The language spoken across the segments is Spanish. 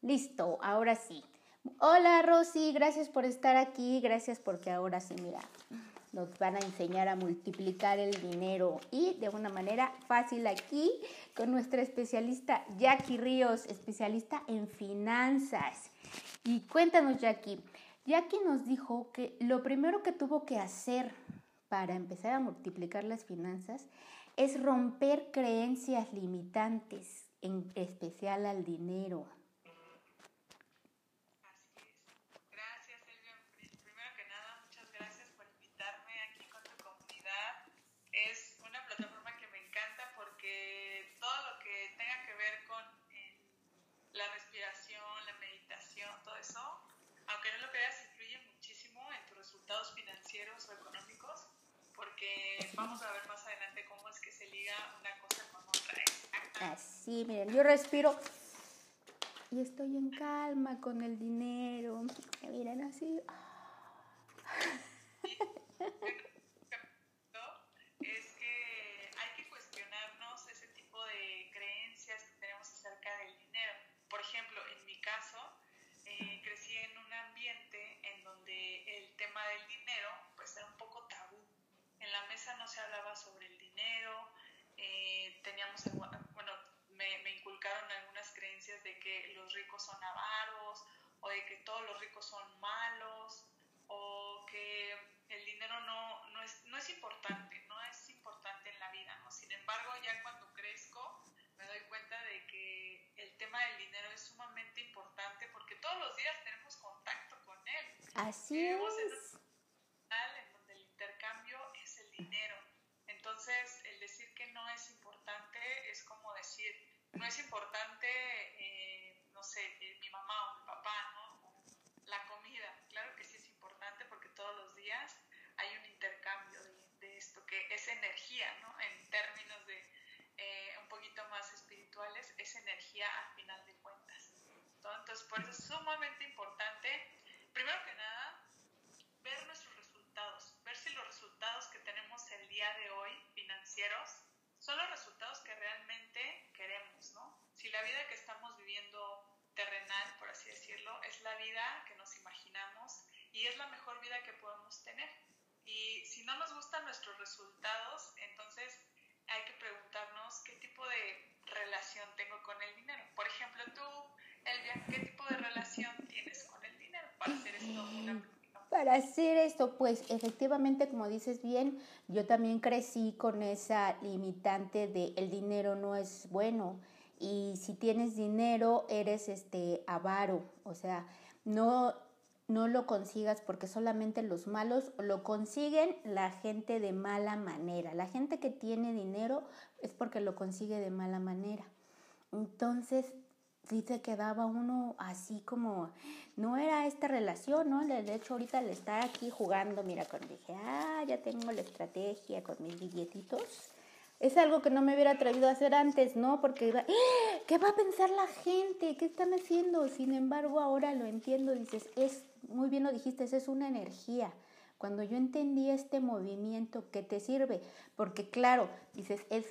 Listo, ahora sí. Hola Rosy, gracias por estar aquí, gracias porque ahora sí, mira, nos van a enseñar a multiplicar el dinero y de una manera fácil aquí con nuestra especialista Jackie Ríos, especialista en finanzas. Y cuéntanos Jackie, Jackie nos dijo que lo primero que tuvo que hacer para empezar a multiplicar las finanzas es romper creencias limitantes, en especial al dinero. Vamos a ver más adelante cómo es que se liga una cosa con otra. ¿eh? Así, miren, yo respiro y estoy en calma con el dinero. Miren así. es que hay que cuestionarnos ese tipo de creencias que tenemos acerca del dinero. Por ejemplo, en mi caso, eh, crecí en un ambiente en donde el tema del dinero pues era un poco tabú. En la mesa no se hablaba sobre el dinero, eh, teníamos, bueno, me, me, inculcaron algunas creencias de que los ricos son avaros o de que todos los ricos son malos o que el dinero no, no, es, no es importante, no es importante en la vida. ¿no? Sin embargo, ya cuando crezco, me doy cuenta de que el tema del dinero es sumamente importante porque todos los días tenemos contacto con él. Así es. En, donde el intercambio es el dinero. Entonces, el decir que no es importante es como decir, no es importante, eh, no sé, eh, mi mamá o mi papá, ¿no? la comida. Claro que sí es importante porque todos los días hay un intercambio de, de esto, que es energía, ¿no? En términos de eh, un poquito más espirituales, es energía al final de cuentas. Entonces, por eso es sumamente importante, primero que nada, ver nuestros resultados, ver si los resultados que tenemos el día de hoy financieros son los resultados que realmente queremos, ¿no? Si la vida que estamos viviendo terrenal, por así decirlo, es la vida que nos imaginamos y es la mejor vida que podemos tener. Y si no nos gustan nuestros resultados, entonces hay que preguntarnos qué tipo de relación tengo con el dinero. Por ejemplo, tú, Elvia, ¿qué tipo de relación tienes con el dinero para hacer esto para hacer esto, pues efectivamente, como dices bien, yo también crecí con esa limitante de el dinero no es bueno y si tienes dinero eres este avaro, o sea, no no lo consigas porque solamente los malos lo consiguen la gente de mala manera. La gente que tiene dinero es porque lo consigue de mala manera. Entonces, sí se quedaba uno así como, no era esta relación, ¿no? De hecho, ahorita le está aquí jugando, mira, cuando dije, ah, ya tengo la estrategia con mis billetitos es algo que no me hubiera atrevido a hacer antes, ¿no? Porque, ¡Ah! ¿qué va a pensar la gente? ¿Qué están haciendo? Sin embargo, ahora lo entiendo, dices, es, muy bien lo dijiste, es una energía. Cuando yo entendí este movimiento que te sirve, porque claro, dices, es,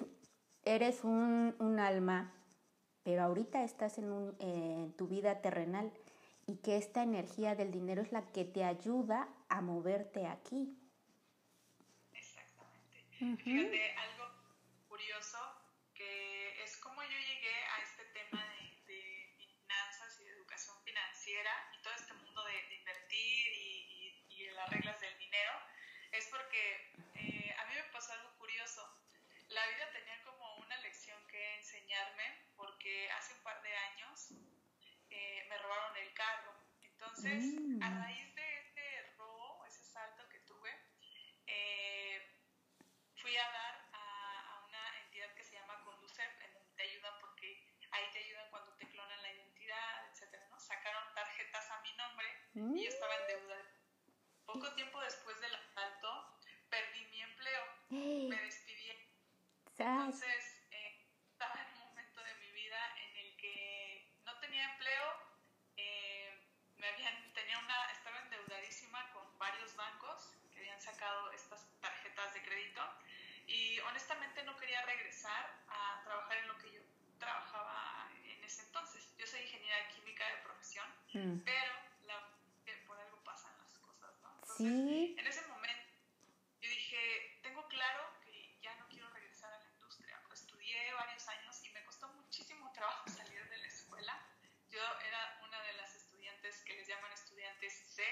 eres un, un alma, pero ahorita estás en, tu vida terrenal y que esta energía del dinero es la que te ayuda a moverte aquí. Exactamente. Fíjate, algo curioso, que es como yo llegué a este tema de, finanzas y de educación financiera y todo este mundo de, invertir y, y, de las reglas del dinero, es porque eh, a mí me pasó algo curioso. La vida tenía como una lección que enseñarme porque hace un par de años eh, me robaron el carro. Entonces, mm. a raíz de este robo, ese salto que tuve, eh, fui a dar que se llama Conducef, en donde te ayudan porque ahí te ayudan cuando te clonan la identidad, etcétera, ¿no? Sacaron tarjetas a mi nombre y estaba. Poco tiempo después del asalto, perdí mi empleo, me despidí. Entonces, eh, estaba en un momento de mi vida en el que no tenía empleo, eh, me habían, tenía una, estaba endeudadísima con varios bancos que habían sacado estas tarjetas de crédito y honestamente no quería regresar a trabajar en lo que yo trabajaba en ese entonces. Yo soy ingeniera química de pero la, por algo pasan las cosas, ¿no? Entonces, en ese momento yo dije, tengo claro que ya no quiero regresar a la industria. Estudié varios años y me costó muchísimo trabajo salir de la escuela. Yo era una de las estudiantes que les llaman estudiantes C,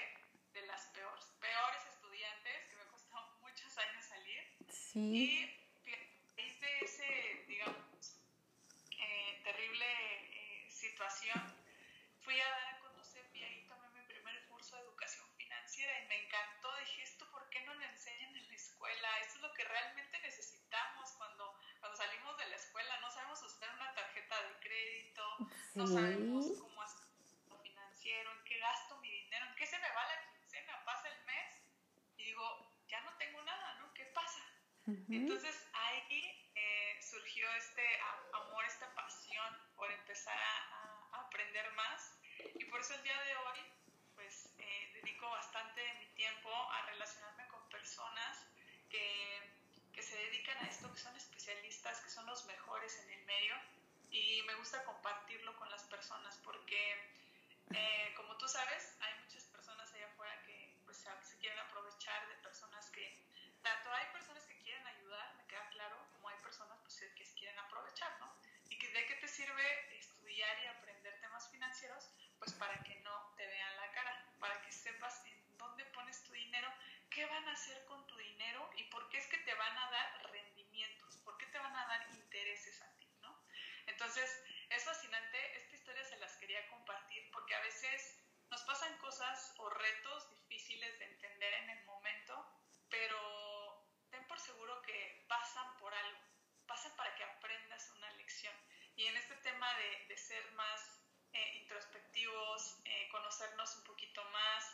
de las peores, peores estudiantes, que me costó muchos años salir. Sí. Y hice ese, digamos, eh, terrible eh, situación, fui a dar a conocer y ahí tomé mi primer curso de educación financiera y me encantó. Dije, ¿esto por qué no lo enseñan en la escuela? Esto es lo que realmente necesitamos cuando, cuando salimos de la escuela. No sabemos usar una tarjeta de crédito, no sabemos cómo hacer financiero, en qué gasto mi dinero, en qué se me va la pasa el mes y digo, ya no tengo nada, ¿no? ¿Qué Entonces ahí eh, surgió este amor, esta pasión por empezar a, aprender más. Y por eso el día de hoy pues eh, dedico bastante de mi tiempo a relacionarme con personas que, que se dedican a esto, que son especialistas, que son los mejores en el medio. Y me gusta compartirlo con las personas porque eh, como tú sabes hay muchas personas allá afuera que se quieren aprovechar de personas que, tanto hay personas que quieren ayudar, me queda claro, como hay personas pues, que quieren aprovechar, ¿no? Y que, de qué te sirve estudiar y aprender temas financieros, pues para que no te vean la cara, para que sepas en dónde pones tu dinero, qué van a hacer con tu dinero y por qué es que te van a dar rendimientos, por qué te van a dar intereses a ti, ¿no? Entonces, es fascinante, esta historia se las quería compartir porque a veces nos pasan cosas o retos difíciles de entender en el momento, pero ten por seguro que pasan por algo, pasan para que aprendas una lección. Y en este de, de ser más eh, introspectivos, eh, conocernos un poquito más,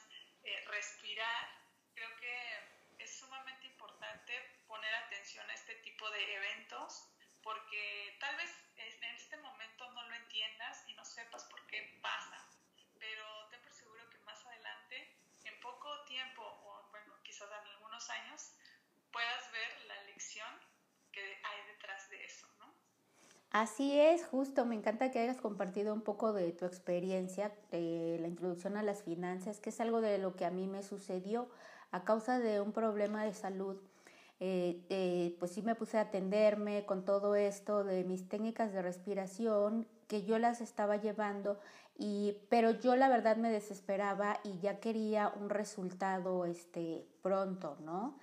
eh, respirar, creo que es sumamente importante poner atención a este tipo de eventos porque tal vez en este momento no lo entiendas y no sepas por qué pasa, pero ten por seguro que más adelante, en poco tiempo, o bueno, quizás en algunos años, puedas ver la lección que hay detrás de eso, ¿no? Así es, justo, me encanta que hayas compartido un poco de tu experiencia, de la introducción a las finanzas, que es algo de lo que a mí me sucedió a causa de un problema de salud. Eh, eh, pues sí me puse a atenderme con todo esto de mis técnicas de respiración que yo las estaba llevando y pero yo la verdad me desesperaba y ya quería un resultado este pronto, ¿no?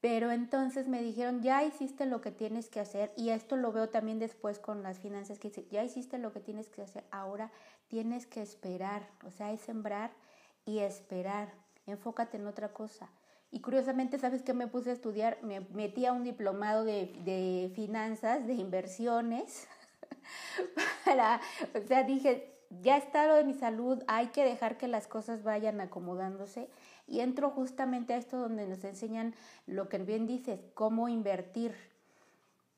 Pero entonces me dijeron, ya hiciste lo que tienes que hacer, y esto lo veo también después con las finanzas, que ya hiciste lo que tienes que hacer, ahora tienes que esperar, o sea, es sembrar y esperar, enfócate en otra cosa. Y curiosamente, ¿sabes qué me puse a estudiar? Me metí a un diplomado de, de finanzas, de inversiones, para, o sea, dije, ya está lo de mi salud, hay que dejar que las cosas vayan acomodándose. Y entro justamente a esto donde nos enseñan lo que bien dices, cómo invertir.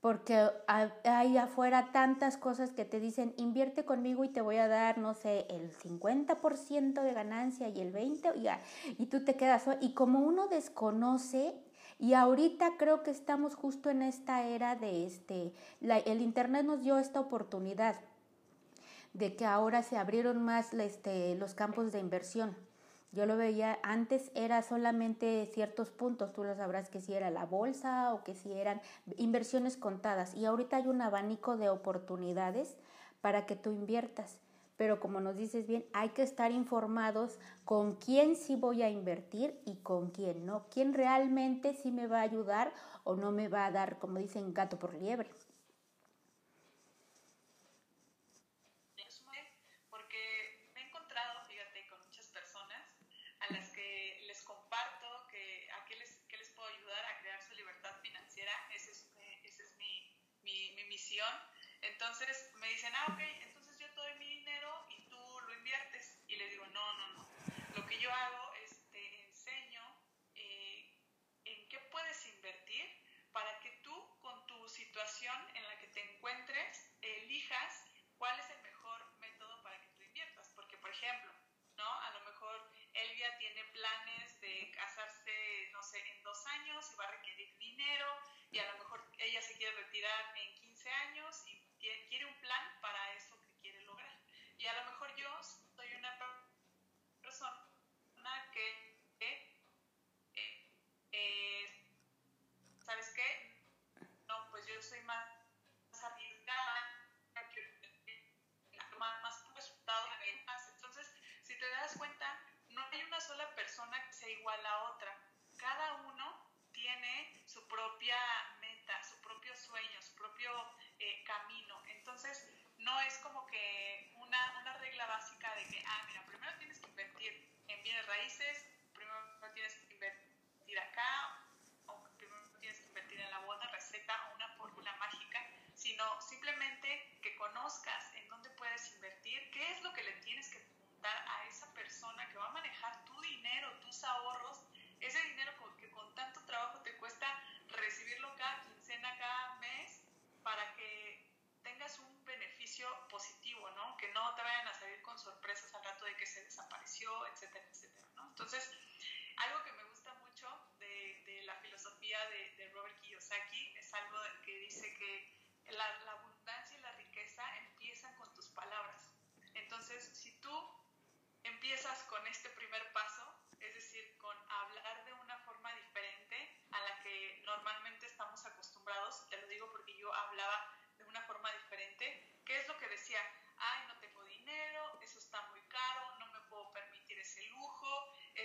Porque hay afuera tantas cosas que te dicen, invierte conmigo y te voy a dar, no sé, el 50% de ganancia y el 20%, y, y tú te quedas. Y como uno desconoce, y ahorita creo que estamos justo en esta era de este, el Internet nos dio esta oportunidad de que ahora se abrieron más este, los campos de inversión. Yo lo veía, antes era solamente ciertos puntos, tú lo sabrás que si era la bolsa o que si eran inversiones contadas y ahorita hay un abanico de oportunidades para que tú inviertas. Pero como nos dices bien, hay que estar informados con quién sí voy a invertir y con quién no. Quién realmente sí me va a ayudar o no me va a dar, como dicen, gato por liebre. Entonces me dicen, ah, ok, entonces yo te doy mi dinero y tú lo inviertes. Y le digo, no, no, no. Lo que yo hago es te enseño eh, en qué puedes invertir para que tú con tu situación en la que te encuentres elijas cuál es el mejor método para que tú inviertas. Porque, por ejemplo, ¿no? A lo mejor Elvia tiene planes de casarse, no sé, en dos años y va a requerir dinero y a lo mejor ella se quiere retirar en 15 años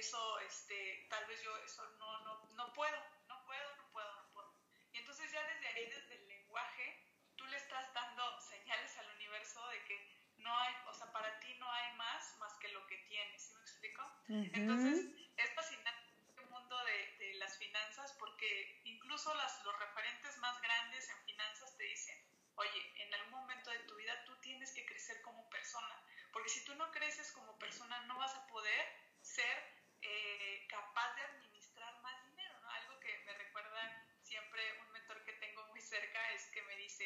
eso, este, tal vez yo eso no, no, no puedo, no puedo, no puedo, no puedo. Y entonces ya desde ahí, desde el lenguaje, tú le estás dando señales al universo de que no hay, o sea, para ti no hay más más que lo que tienes, ¿sí me explico? Entonces, es fascinante el mundo de, de, las finanzas porque incluso las, los referentes más grandes en finanzas te dicen, oye, en algún momento de tu vida tú tienes que crecer como persona, porque si tú no creces como persona no vas a poder ser eh, capaz de administrar más dinero, ¿no? Algo que me recuerda siempre un mentor que tengo muy cerca es que me dice,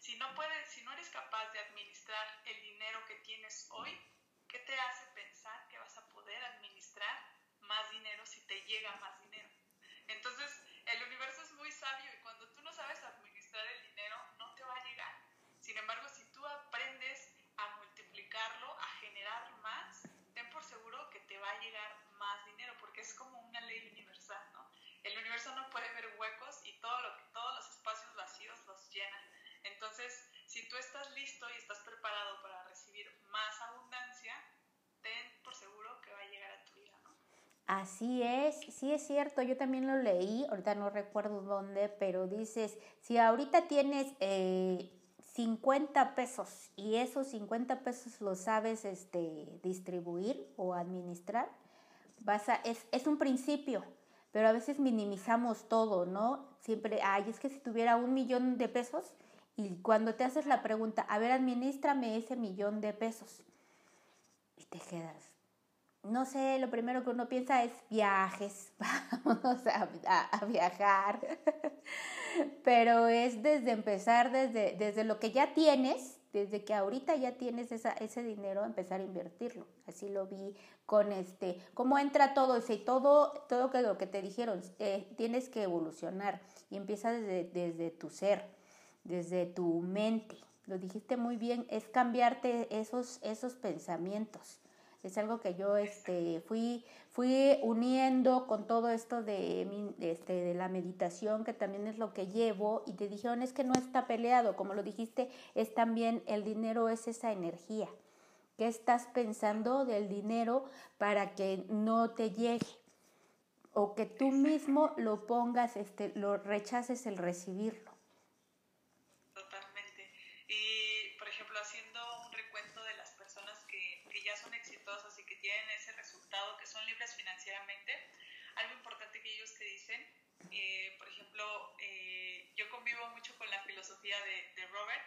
si no puedes, si no eres capaz de administrar el dinero que tienes hoy, ¿qué te hace pensar que vas a poder administrar más dinero si te llega más dinero? Entonces, el universo es muy sabio y cuando tú no sabes administrar el dinero, no te va a llegar. Sin embargo, si tú aprendes a multiplicarlo, a generar más, ten por seguro que te va a llegar más dinero, porque es como una ley universal, ¿no? El universo no puede ver huecos y todo lo que, todos los espacios vacíos los llena. Entonces, si tú estás listo y estás preparado para recibir más abundancia, ten por seguro que va a llegar a tu vida, ¿no? Así es, sí es cierto, yo también lo leí, ahorita no recuerdo dónde, pero dices, si ahorita tienes eh, 50 pesos y esos 50 pesos los sabes este, distribuir o administrar, vas es un principio, pero a veces minimizamos todo, ¿no? Siempre, ay, es que si tuviera un millón de pesos, y cuando te haces la pregunta, a ver, administrame ese millón de pesos, y te quedas, no sé, lo primero que uno piensa es viajes, vamos a, a, viajar, pero es desde empezar, desde, desde lo que ya tienes, desde que ahorita ya tienes esa, ese dinero, empezar a invertirlo. Así lo vi con este, cómo entra todo ese, todo, todo lo que te dijeron, eh, tienes que evolucionar y empieza desde, desde tu ser, desde tu mente. Lo dijiste muy bien, es cambiarte esos, esos pensamientos. Es algo que yo este, fui, fui uniendo con todo esto de, este, de la meditación, que también es lo que llevo, y te dijeron, es que no está peleado, como lo dijiste, es también el dinero, es esa energía. ¿Qué estás pensando del dinero para que no te llegue? O que tú mismo lo pongas, este, lo rechaces el recibirlo. Totalmente. Y, por ejemplo, haciendo un recuento de las personas que, que ya son exitosas y que tienen ese resultado, que son libres financieramente, algo importante que ellos te dicen, eh, por ejemplo, eh, yo convivo mucho con la filosofía de, de, Robert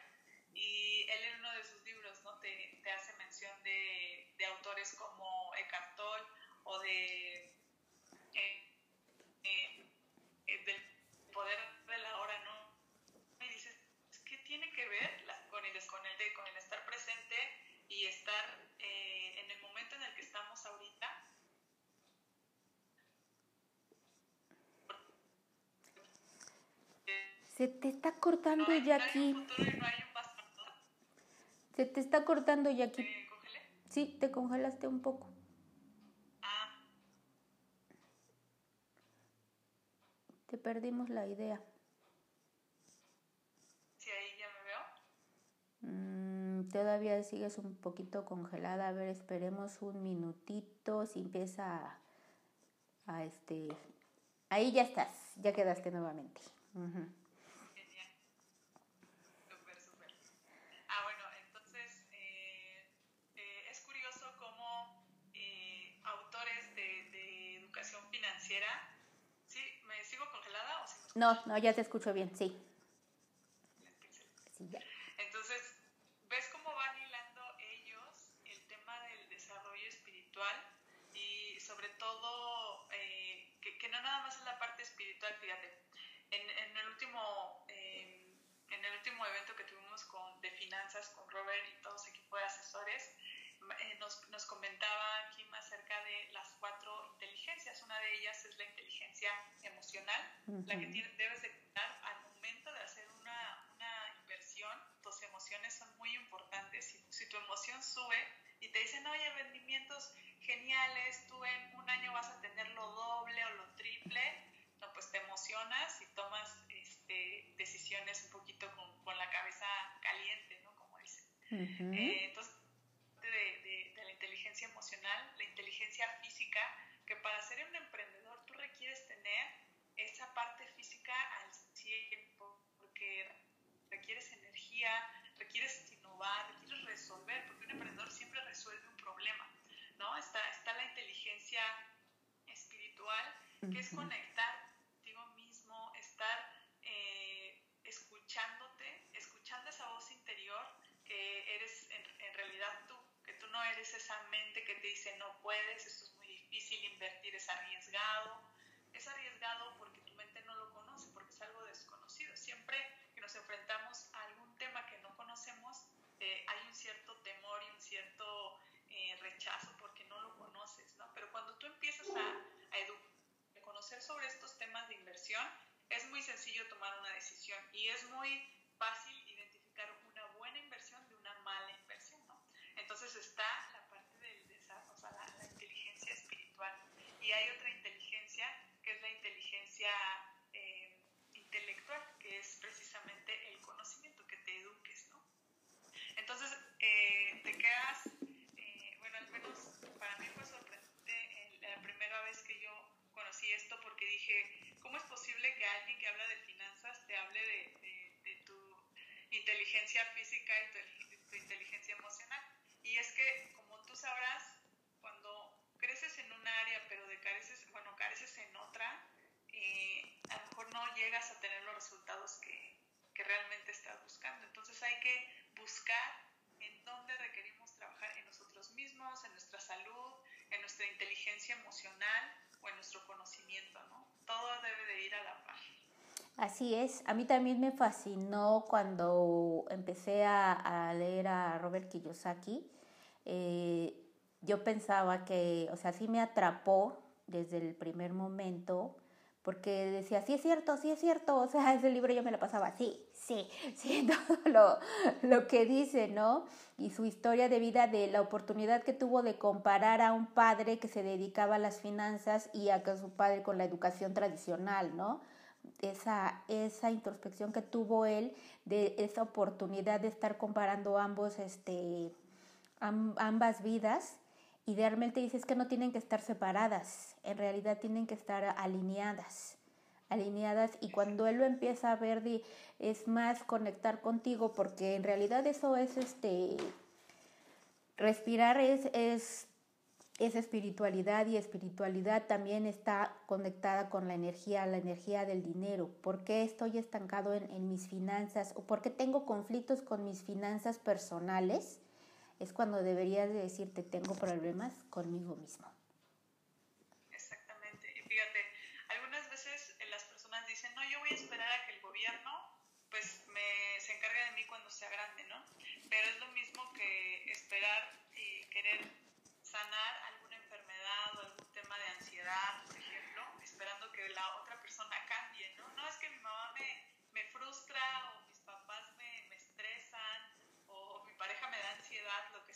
y él en uno de sus libros ¿no? te, te hace mención de, de, autores como Eckhart Tolle o de eh, del poder de la hora, ¿no? Y dices, ¿qué tiene que ver la, con, el, con, el, con el estar presente y estar eh, en el momento en el que estamos ahorita. Se te está cortando no ya aquí. Se te está cortando ya aquí. ¿Me congelé? Sí, te congelaste un poco. Ah. Te perdimos la idea. Sí, ahí ya me veo. Mm, todavía sigues un poquito congelada. A ver, esperemos un minutito. Si empieza a, a este, ahí ya estás, ya quedaste nuevamente. Genial. Súper, súper. Ah, bueno, entonces eh, eh, es curioso cómo eh, autores de, de, educación ¿sí? ¿Me sigo congelada o sí No, no, ya te escucho bien, sí. Sí, ya. Entonces, ¿ves cómo van hilando ellos el tema del desarrollo espiritual y sobre todo que, que no nada más es la parte espiritual, fíjate, en, en el último eh, en el último evento que tuvimos con, de finanzas con Robert y todo su equipo de asesores, eh, nos, nos, comentaba Kim acerca de las cuatro inteligencias. Una de ellas es la inteligencia emocional, uh -huh. la que debes de cuidar al momento de hacer una, una, inversión. Tus emociones son muy importantes. Si, si tu emoción sube y te dicen, oye, rendimientos geniales, tú en un año vas a tener lo doble o lo triple, no, pues te emocionas y tomas este, decisiones un poquito con, con, la cabeza caliente, ¿no? Como dicen. Uh -huh. eh, entonces, de, de, de, la inteligencia emocional, la inteligencia física, que para ser un emprendedor tú requieres tener esa parte física al 100, porque requieres energía, requieres innovar, requieres resolver, porque un emprendedor siempre resuelve un problema, ¿no? Está, está la inteligencia espiritual, que es conectar estar eh, escuchándote, escuchando esa voz interior que eres en, en, realidad tú, que tú no eres esa mente que te dice no puedes, esto es muy difícil, invertir es arriesgado. Es arriesgado porque tu mente no lo conoce, porque es algo desconocido. Siempre que nos enfrentamos a algún tema que no conocemos, eh, hay un cierto temor y un cierto eh, rechazo porque no lo conoces, ¿no? Pero cuando tú empiezas a, a a conocer sobre estos temas de inversión, es muy sencillo tomar una decisión y es muy fácil identificar una buena inversión de una mala inversión, ¿no? Entonces está la parte del desarrollo, o sea, la, la, inteligencia espiritual. Y hay otra inteligencia que es la inteligencia eh, intelectual, que es precisamente el conocimiento, que te eduques, ¿no? Entonces, eh, te quedas, eh, bueno, al menos para mí fue sorprendente la primera vez que yo esto porque dije, ¿cómo es posible que alguien que habla de finanzas te hable de, de, de tu inteligencia física y tu, tu, inteligencia emocional? Y es que, como tú sabrás, cuando creces en un área pero de careces, bueno, careces en otra, eh, a lo mejor no llegas a tener los resultados que, que realmente estás buscando. Entonces hay que buscar en dónde requerimos trabajar en nosotros mismos, en nuestra salud, en nuestra inteligencia emocional o en nuestro conocimiento, ¿no? Todo debe de ir a la par. Así es, a mí también me fascinó cuando empecé a, a leer a Robert Kiyosaki. Eh, yo pensaba que, o sea, sí me atrapó desde el primer momento, porque decía, sí es cierto, sí es cierto, o sea, ese libro yo me lo pasaba, sí, sí, sí, todo lo, lo que dice, ¿no? Y su historia de vida, de la oportunidad que tuvo de comparar a un padre que se dedicaba a las finanzas y a su padre con la educación tradicional, ¿no? Esa, esa introspección que tuvo él de esa oportunidad de estar comparando ambos, este, ambas vidas y realmente dices que no tienen que estar separadas, en realidad tienen que estar alineadas, alineadas y cuando él lo empieza a ver es más conectar contigo porque en realidad eso es este respirar es, es, es espiritualidad y espiritualidad también está conectada con la energía, la energía del dinero. ¿Por qué estoy estancado en, en mis finanzas o por qué tengo conflictos con mis finanzas personales? Es cuando deberías de decirte tengo problemas conmigo mismo. Exactamente. Y fíjate, algunas veces las personas dicen, no, yo voy a esperar a que el gobierno pues me, se encargue de mí cuando sea grande, ¿no? Pero es lo mismo que esperar y querer sanar alguna enfermedad o algún tema de ansiedad, por ejemplo, esperando que la otra persona cambie, ¿no? No es que mi mamá me, me frustra o mis papás me, me estresan o mi pareja me da ansiedad, lo que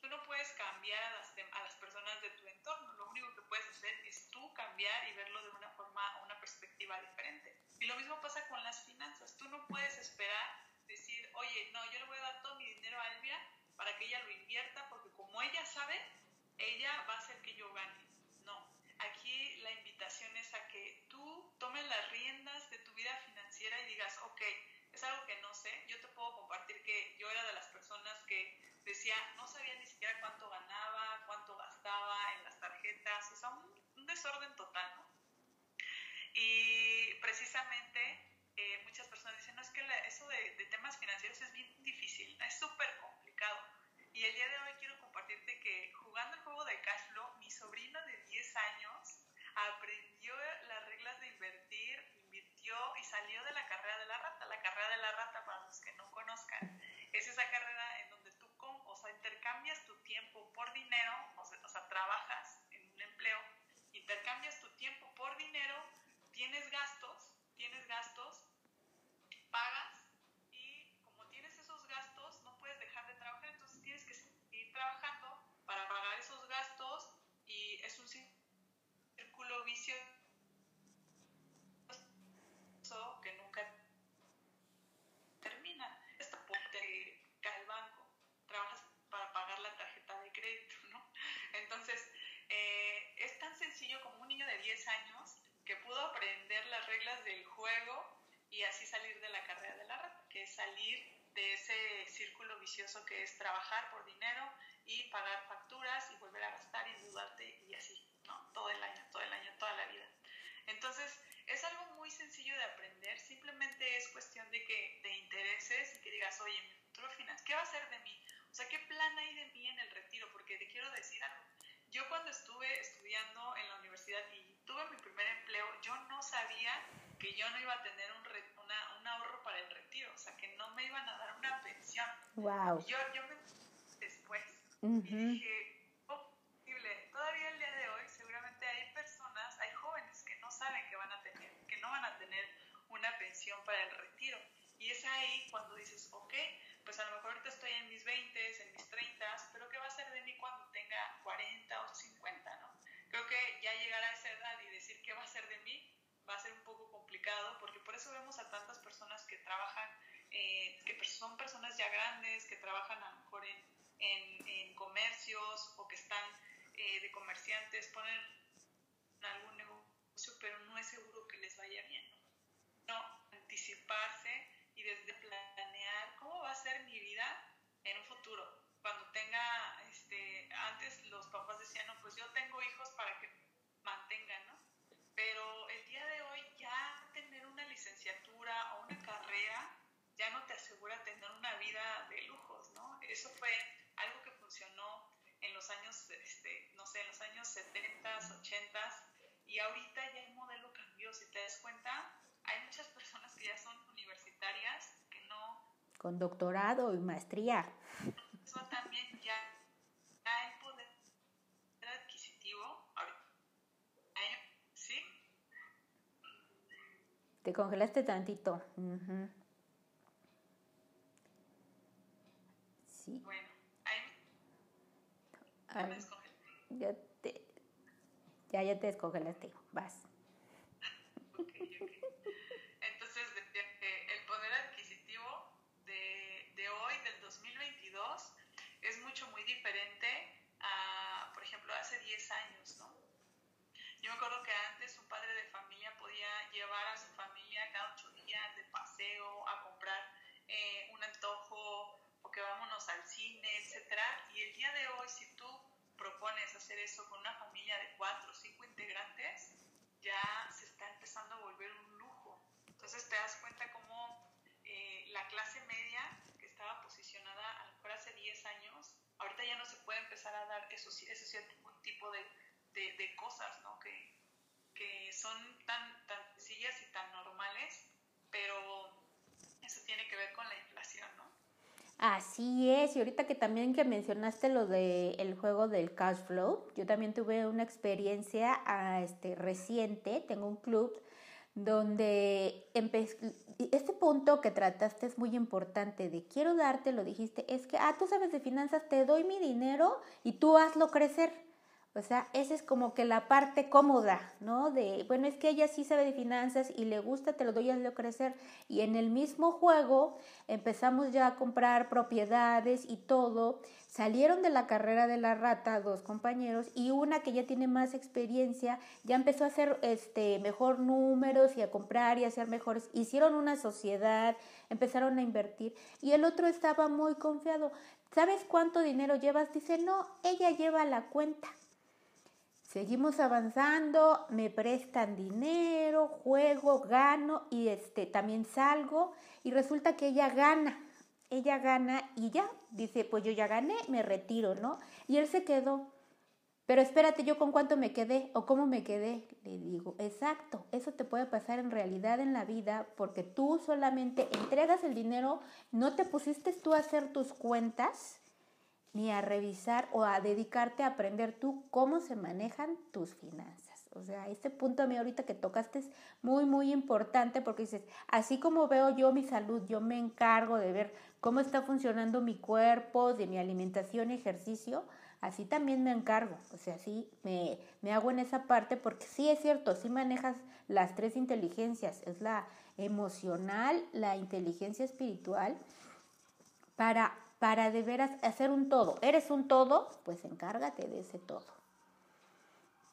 tú no puedes cambiar a las, personas de tu entorno. Lo único que puedes hacer es tú cambiar y verlo de una forma, una perspectiva diferente. Y lo mismo pasa con las finanzas. Tú no puedes esperar decir, oye, no, yo le voy a dar todo mi dinero a Elvia para que ella lo invierta, porque como ella sabe, ella va a hacer que yo gane. No, aquí invitación es a que tú tomes las riendas de tu vida financiera y digas, ok, es algo que no sé, yo te puedo compartir que yo era de las personas que no sabía ni siquiera cuánto ganaba, cuánto gastaba en las tarjetas, o sea, un, desorden total, ¿no? Y precisamente eh, muchas personas dicen, no, es que eso de, temas financieros es bien difícil, es súper complicado. Y el día de hoy quiero compartirte que jugando el juego de cash flow, mi sobrino de 10 años aprendió las reglas de invertir, invirtió y salió de la carrera de la rata. La carrera de la rata, para los que no conozcan, es esa carrera en donde tú o sea, intercambias tu tiempo por dinero, o sea, o sea trabajas en un empleo, intercambias tu tiempo por dinero, tienes gastos, tienes gastos, pagas y como tienes esos gastos no puedes dejar de trabajar, entonces tienes que seguir trabajando para pagar esos gastos y es un círculo vicioso que nunca termina. Esta puente cae el banco, trabajas para pagar la tarjeta de crédito, ¿no? Entonces, eh, es tan sencillo como un niño de 10 años que pudo aprender las reglas del juego y así salir de la carrera de la rata, que es salir de ese círculo vicioso que es trabajar por dinero y pagar facturas y volver a gastar y endeudarte y así, ¿no? Todo el año, todo el año. Entonces, es algo muy sencillo de aprender, simplemente es cuestión de que te intereses y que digas, oye, mi futuro final, ¿qué va a ser de mí? O sea, ¿qué plan hay de mí en el retiro? Porque te quiero decir algo. Yo cuando estuve estudiando en la universidad y tuve mi primer empleo, yo no sabía que yo no iba a tener un, una, un ahorro para el retiro, o sea, que no me iban a dar una pensión. Wow. yo, yo me después y dije, oh, posible. Todavía el día de hoy seguramente hay personas, hay jóvenes que no saben que van a tener, que no van a tener una pensión para el retiro. Y es ahí cuando dices, ok, pues a lo mejor ahorita estoy en mis 20, en mis 30, pero ¿qué va a ser de mí cuando tenga 40 o 50, no? Creo que ya llegar a esa edad y decir qué va a ser de mí va a ser un poco complicado, porque por eso vemos a tantas personas que trabajan, eh, que son personas ya grandes, que trabajan a lo mejor en, en, en comercios o que están eh, de comerciantes, ponen algún negocio, pero no es seguro que les vaya bien. No anticiparse y desde planear cómo va a ser mi vida en un futuro. Cuando tenga, este, antes los papás decían, no, pues yo tengo hijos para que mantengan, ¿no? Pero el día de hoy ya tener una licenciatura o una carrera ya no te asegura tener una vida de lujos, ¿no? Eso fue algo que funcionó en los años, este, no sé, en los años 70, 80 y ahorita ya el modelo cambió, si te das cuenta, muchas personas que ya son universitarias que no... Con doctorado y maestría. Eso también ya, ya el poder adquisitivo, ¿sí? Te congelaste tantito. Uh -huh. Sí. Bueno, ahí me, ya, te, ya, ya te descongelaste. Vas. Ok, ok. Muy diferente a, por ejemplo, hace 10 años, ¿no? Yo me acuerdo que antes un padre de familia podía llevar a su familia cada ocho días de paseo a comprar eh, un antojo o que vámonos al cine, etcétera. Y el día de hoy, si tú propones hacer eso con una familia de cuatro o cinco integrantes, ya se está empezando a volver un lujo. Entonces te das cuenta cómo eh, la clase media que estaba posicionada a lo mejor hace 10 años, ahorita ya no se puede empezar a dar esos, ese cierto tipo de, de, de cosas, ¿no? Que, que son tan, tan sencillas y tan normales, pero eso tiene que ver con la inflación, ¿no? Así es, y ahorita que también que mencionaste lo del el juego del cash flow, yo también tuve una experiencia ah, este, reciente, tengo un club donde este punto que trataste es muy importante, de quiero darte, lo dijiste, es que, ah, tú sabes de finanzas, te doy mi dinero y tú hazlo crecer. O sea, esa es como que la parte cómoda, ¿no? De, bueno, es que ella sí sabe de finanzas y le gusta, te lo doy a lo crecer. Y en el mismo juego empezamos ya a comprar propiedades y todo. Salieron de la carrera de la rata dos compañeros y una que ya tiene más experiencia ya empezó a hacer este mejor números y a comprar y a hacer mejores. Hicieron una sociedad, empezaron a invertir y el otro estaba muy confiado. ¿Sabes cuánto dinero llevas? Dice, no, ella lleva la cuenta. Seguimos avanzando, me prestan dinero, juego, gano y este también salgo y resulta que ella gana. Ella gana y ya, dice, pues yo ya gané, me retiro, ¿no? Y él se quedó. Pero espérate, yo con cuánto me quedé o cómo me quedé. Le digo, exacto, eso te puede pasar en realidad en la vida porque tú solamente entregas el dinero, no te pusiste tú a hacer tus cuentas ni a revisar o a dedicarte a aprender tú cómo se manejan tus finanzas. O sea, este punto a mí ahorita que tocaste es muy, muy importante porque dices, así como veo yo mi salud, yo me encargo de ver cómo está funcionando mi cuerpo, de mi alimentación, ejercicio, así también me encargo. O sea, sí me, me hago en esa parte porque sí es cierto, sí manejas las tres inteligencias, es la emocional, la inteligencia espiritual, para para de veras hacer un todo. ¿Eres un todo? Pues encárgate de ese todo.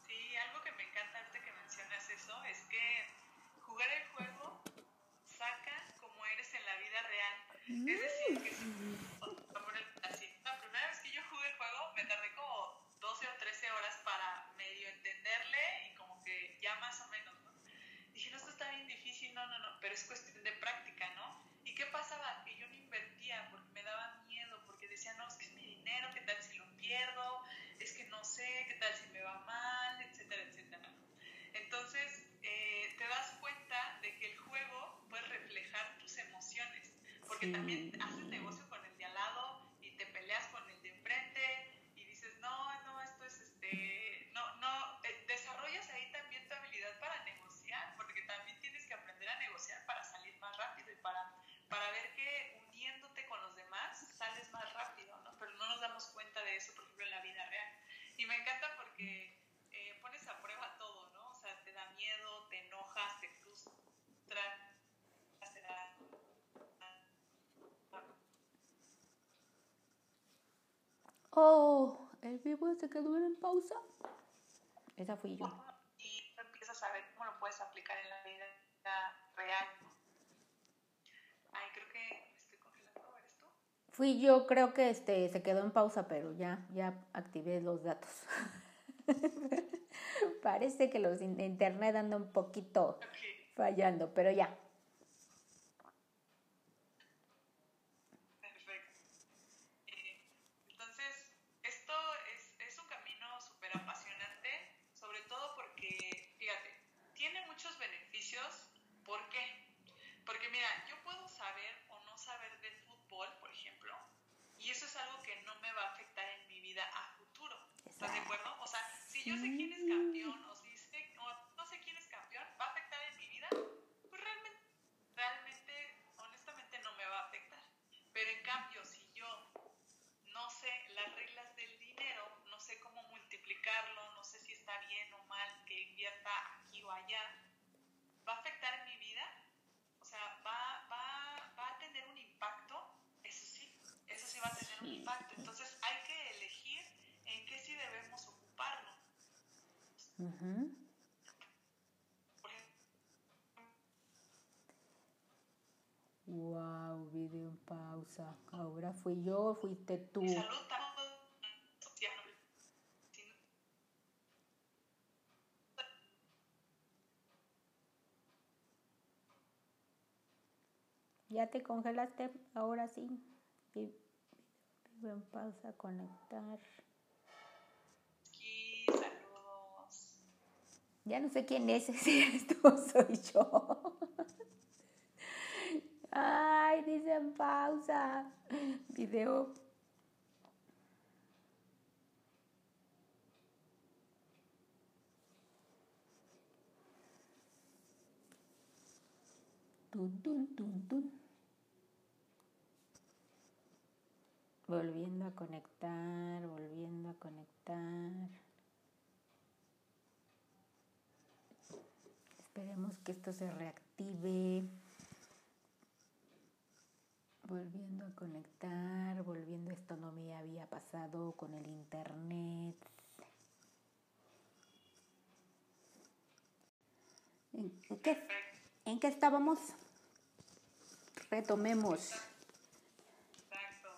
Sí, algo que me encanta antes que mencionas eso es que jugar el juego saca como eres en la vida real. Es decir, que así, la primera vez que yo jugué el juego me tardé como 12 o 13 horas para medio entenderle y como que ya más o menos, ¿no? Dije, no, esto está bien difícil, no, no, no, pero es cuestión de práctica, ¿no? ¿Y qué pasaba? Que yo no invertía porque me daba decía, no, es que es mi dinero, ¿qué tal si lo pierdo? Es que no sé, ¿qué tal si me va mal? Porque también haces negocio con el de al lado y te peleas con el de enfrente y dices, no, no, esto es este, no, no, eh, desarrollas ahí también tu habilidad para negociar, porque también tienes que aprender a negociar para salir más rápido y para, para ver que sales más rápido, ¿no? Pero no nos damos cuenta de eso, por ejemplo, en la vida real. Y me encanta porque eh, pones a prueba todo, ¿no? O sea, te da miedo, te enojas, te frustras, te da... Oh, el vivo se quedó en pausa. Esa fui yo. Y empiezas a ver cómo lo puedes aplicar en la vida real. Ay, creo que Fui yo, creo que este se quedó en pausa, pero ya, ya activé los datos. Parece que los internet andan un poquito fallando, pero ya. ¿Estás de acuerdo? O sea, si yo sé quién es campeón o si sé, o no sé quién es campeón, ¿va a afectar en mi vida? Pues realmente, realmente, honestamente no me va a afectar. Pero en cambio, si yo no sé las reglas del dinero, no sé cómo multiplicarlo, no sé si está bien o mal que invierta aquí o allá, ¿va a afectar en mi vida? O sea, ¿va, va, va a tener un impacto? Eso sí, eso sí va a tener un impacto. Entonces hay que Wow, video Ahora fui yo, fuiste tú. Ya te congelaste, ahora sí. Video en pausa, conectar. Ya no sé quién es, si eres tú o soy yo. Ay, dicen pausa. Video. Tun, tun, tun. Volviendo a conectar, volviendo a conectar. Esperemos que esto se reactive. Volviendo a conectar, volviendo, esto no me había pasado con el internet. ¿En qué, ¿En qué estábamos? Retomemos. Exacto.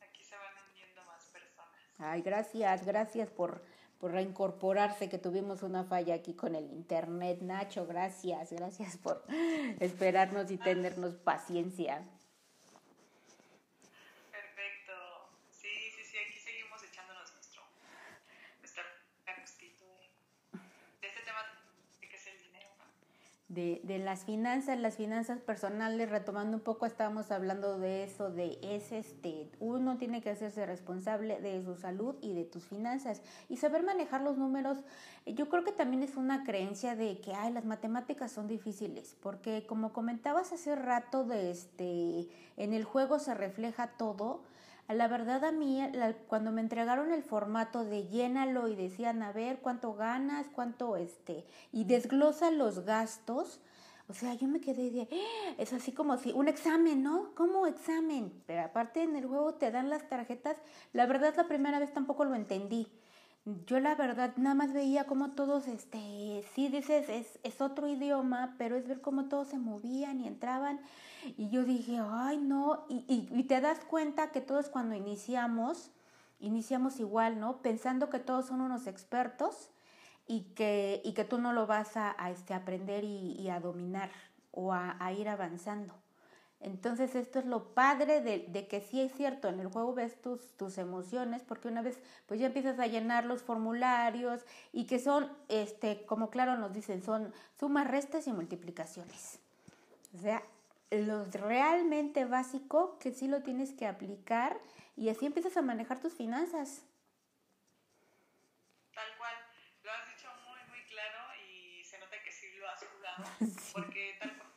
Aquí se van uniendo más personas. Ay, gracias, gracias por, por reincorporarse, que tuvimos una falla aquí con el internet. Nacho, gracias, gracias por esperarnos y tenernos paciencia. De, de, las finanzas, las finanzas personales, retomando un poco, estábamos hablando de eso, de es este, uno tiene que hacerse responsable de su salud y de tus finanzas y saber manejar los números. Yo creo que también es una creencia de que, ay, las matemáticas son difíciles, porque como comentabas hace rato, de este, en el juego se refleja todo. La verdad a mí, cuando me entregaron el formato de llénalo y decían, a ver, cuánto ganas, cuánto este, y desglosa los gastos, o sea, yo me quedé de, ¡Ah! es así como si un examen, ¿no? ¿Cómo examen? Pero aparte en el juego te dan las tarjetas, la verdad la primera vez tampoco lo entendí yo la verdad nada más veía como todos, este, sí dices, es, es otro idioma, pero es ver cómo todos se movían y entraban. Y yo dije, ay no, y, y, te das cuenta que todos cuando iniciamos, iniciamos igual, ¿no? Pensando que todos son unos expertos y que, y que tú no lo vas a, a este, aprender y, y, a dominar o a, a ir avanzando. Entonces esto es lo padre de, que sí es cierto, en el juego ves tus, tus emociones, porque una vez pues ya empiezas a llenar los formularios y que son, este, como claro nos dicen, son sumas, restas y multiplicaciones. O sea, lo realmente básico que sí lo tienes que aplicar y así empiezas a manejar tus finanzas. Tal cual, lo has dicho muy, muy claro y se nota que sí lo has jugado, porque tal cual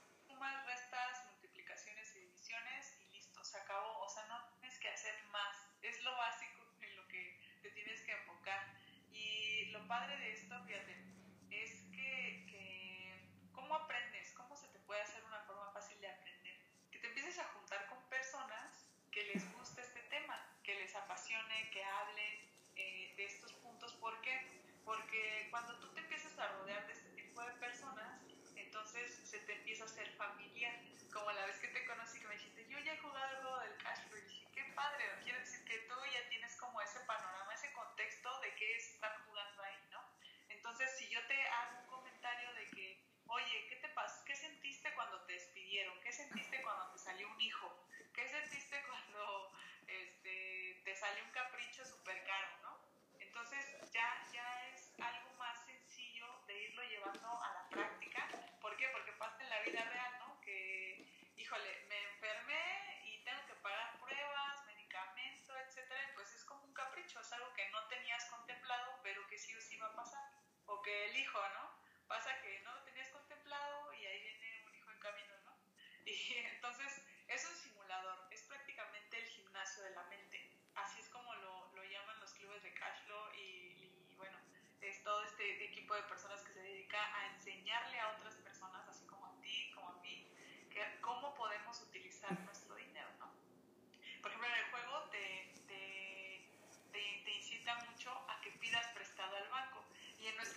es lo básico en lo que te tienes que enfocar. Y padre de esto, fíjate, es que, que cómo aprendes, cómo se te puede hacer una forma fácil de aprender. Que te empieces a juntar con personas que les guste este tema, que les apasione, que hablen eh, de estos puntos. ¿Por qué? Porque cuando tú te empiezas a rodear de este tipo de personas, entonces se te empieza a hacer familiar. Como la vez que te conocí, que me dijiste, yo ya he jugado algo del cash y dije, qué padre, quiere decir que tú ya tienes como ese panorama, ese contexto de qué están jugando ahí, ¿no? Entonces, si yo te hago un comentario de que, oye, ¿qué te pasó? ¿Qué sentiste cuando te despidieron? ¿Qué sentiste cuando te salió un hijo? ¿Qué sentiste cuando este, te salió un capricho súper caro, ¿no? Entonces, ya, ya es algo más sencillo de irlo llevando a la práctica. ¿Por qué? Porque pasa en la vida real, ¿no? Que, híjole, me enfermé y tengo que pagar pruebas, medicamento, etcétera, pues es como un capricho, es algo que no tenías contemplado, pero que sí o sí va a pasar. O que el hijo, ¿no? Pasa que no lo tenías contemplado y ahí viene un hijo en camino, ¿no? Y entonces es un simulador, es prácticamente el gimnasio de la mente. Así es como lo, lo llaman los clubes de cashflow y, y bueno, es todo este equipo de personas que se dedica a enseñarle a otras personas, así como a ti, como a mí, que, cómo podemos utilizar nuestro dinero, ¿no? Por ejemplo, en el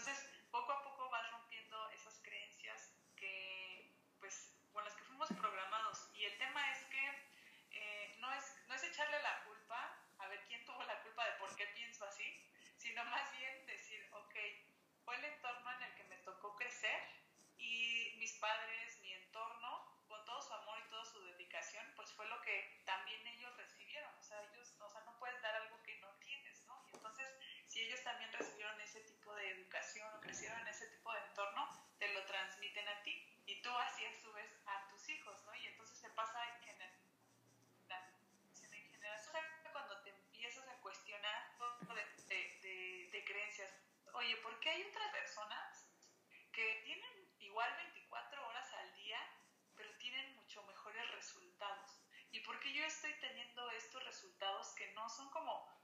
Entonces, poco a poco vas rompiendo esas creencias que, pues, con las que fuimos programados. Y el tema es que eh, no, es, no es echarle la culpa, a ver quién tuvo la culpa de por qué pienso así, sino más bien decir, ok, fue el entorno en el que me tocó crecer y mis padres, mi entorno, con todo su amor y toda su dedicación, pues fue lo que también ellos recibieron. O sea, ellos, o sea, no puedes dar algo que no tienes, ¿no? Y entonces, si ellos también recibieron ese tipo de educación o crecieron en ese tipo de entorno, te lo transmiten a ti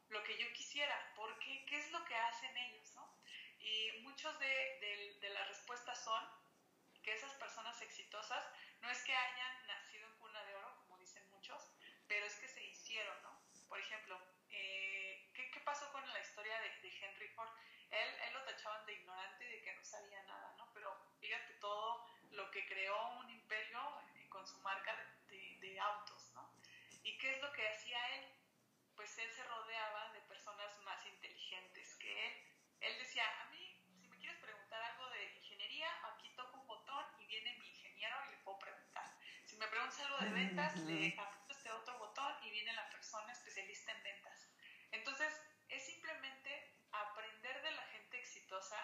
lo que yo quisiera. ¿Por qué? ¿Qué es lo que hacen ellos? ¿no? Y muchos de, las respuestas son que esas personas exitosas no es que hayan nacido en cuna de oro, como dicen muchos, pero es que se hicieron, ¿no? Por ejemplo, eh, ¿qué, ¿qué, pasó con la historia de, de Henry Ford? Él, él, lo tachaban de ignorante y de que no sabía nada, ¿no? Pero fíjate todo lo que creó un imperio eh, con su marca de, de, autos, ¿no? ¿Y qué es lo que hacía él? Pues él se rodeaba de personas más inteligentes que él. Él decía, a mí, si me quieres preguntar algo de ingeniería, aquí toco un botón y viene mi ingeniero y le puedo preguntar. Si me preguntas algo de ventas, le aprieto este otro botón y viene la persona especialista en ventas. Entonces, es simplemente aprender de la gente exitosa,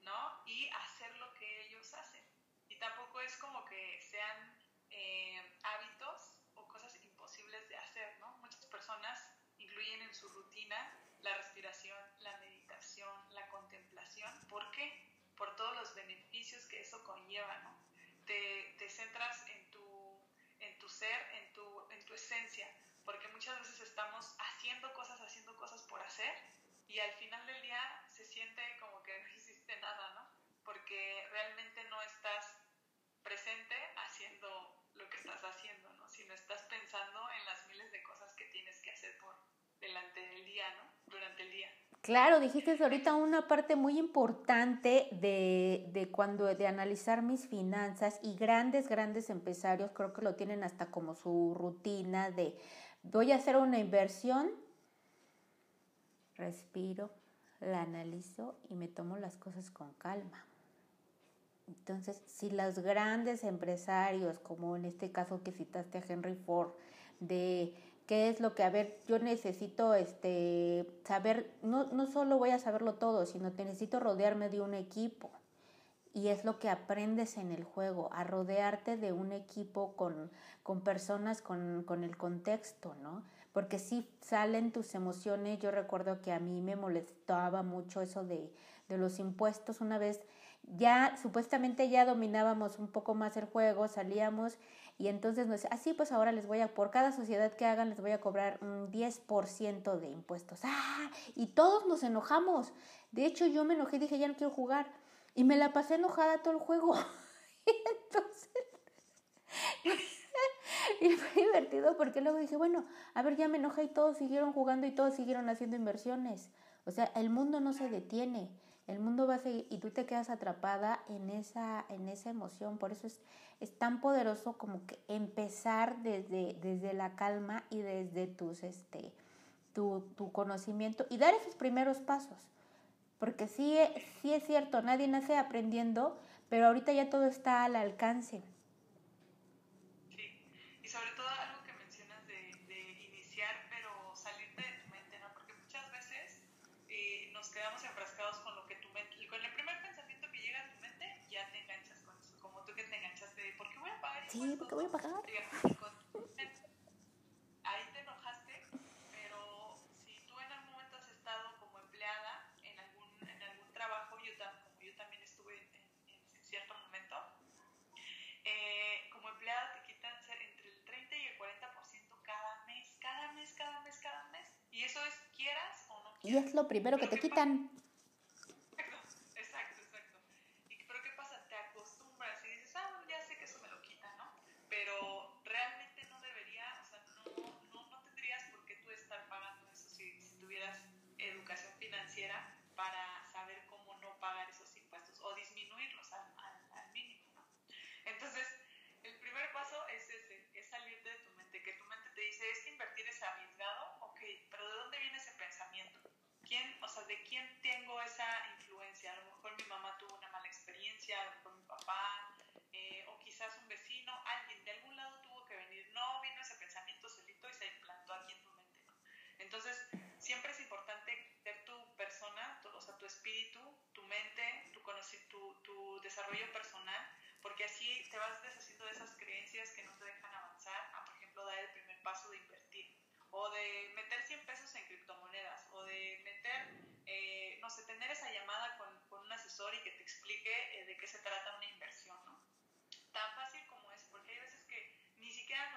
¿no? Y hacer lo que ellos hacen. Y tampoco es como que sean eh, hábitos o cosas imposibles de hacer, ¿no? Muchas personas incluyen en su rutina la respiración, la meditación, la contemplación. ¿Por qué? Por todos los beneficios que eso conlleva, ¿no? Te, te centras en ser, en tu, en tu esencia, porque muchas veces estamos haciendo cosas, haciendo cosas por hacer y al final del día se siente como que no hiciste nada, ¿no? Porque realmente no estás presente haciendo lo que estás haciendo, ¿no? Sino estás pensando en las miles de cosas que tienes que hacer por delante del día, ¿no? Durante el día. Claro, dijiste ahorita una parte muy importante de, de, cuando de analizar mis finanzas y grandes, grandes empresarios creo que lo tienen hasta como su rutina de voy a hacer una inversión, respiro, la analizo y me tomo las cosas con calma. Entonces, si los grandes empresarios, como en este caso que citaste a Henry Ford, de qué es lo que, a ver, yo necesito este, saber, no, no solo voy a saberlo todo, sino que necesito rodearme de un equipo. Y es lo que aprendes en el juego, a rodearte de un equipo con, con personas con, con el contexto, ¿no? Porque si salen tus emociones, yo recuerdo que a mí me molestaba mucho eso de, de los impuestos. Una vez ya supuestamente ya dominábamos un poco más el juego, salíamos y entonces nos así ah, pues ahora les voy a, por cada sociedad que hagan les voy a cobrar un 10% de impuestos. ¡Ah! Y todos nos enojamos. De hecho yo me enojé dije ya no quiero jugar. Y me la pasé enojada todo el juego. y entonces... y fue divertido porque luego dije, bueno, a ver, ya me enojé y todos siguieron jugando y todos siguieron haciendo inversiones. O sea, el mundo no se detiene, el mundo va a seguir y tú te quedas atrapada en esa, en esa emoción. Por eso es, es tan poderoso como que empezar desde, desde la calma y desde tus, este, tu, tu conocimiento y dar esos primeros pasos. Porque sí, sí es cierto, nadie nace aprendiendo, pero ahorita ya todo está al alcance. Sí, ¿por qué voy a pagar? Ahí te enojaste, pero si tú en algún momento has estado como empleada, trabajo, yo, como yo también estuve en, en cierto momento, eh, como empleada te quitan entre el 30 y el 40% cada mes, cada mes, cada mes, cada mes. Y eso es quieras o no quieras. Y es lo primero que te quitan. ¿De quién tengo esa influencia? A lo mejor mi mamá tuvo una mala experiencia, a lo mejor mi papá, eh, o quizás un vecino, alguien, de algún lado tuvo que venir. No vino ese pensamiento solito y se implantó aquí en tu mente. ¿no? Entonces, siempre es importante ser tu persona, tu, o sea, tu espíritu, tu mente, tu, tu, tu desarrollo personal, porque así te vas deshaciendo de esas creencias que no te dejan avanzar a, por ejemplo, dar el primer paso de invertir, o de meter 100 pesos en criptomonedas, o de no sé, tener esa llamada con, con, un asesor y que te explique eh, de qué se trata una inversión, ¿no? Tan fácil como es, porque hay veces que ni siquiera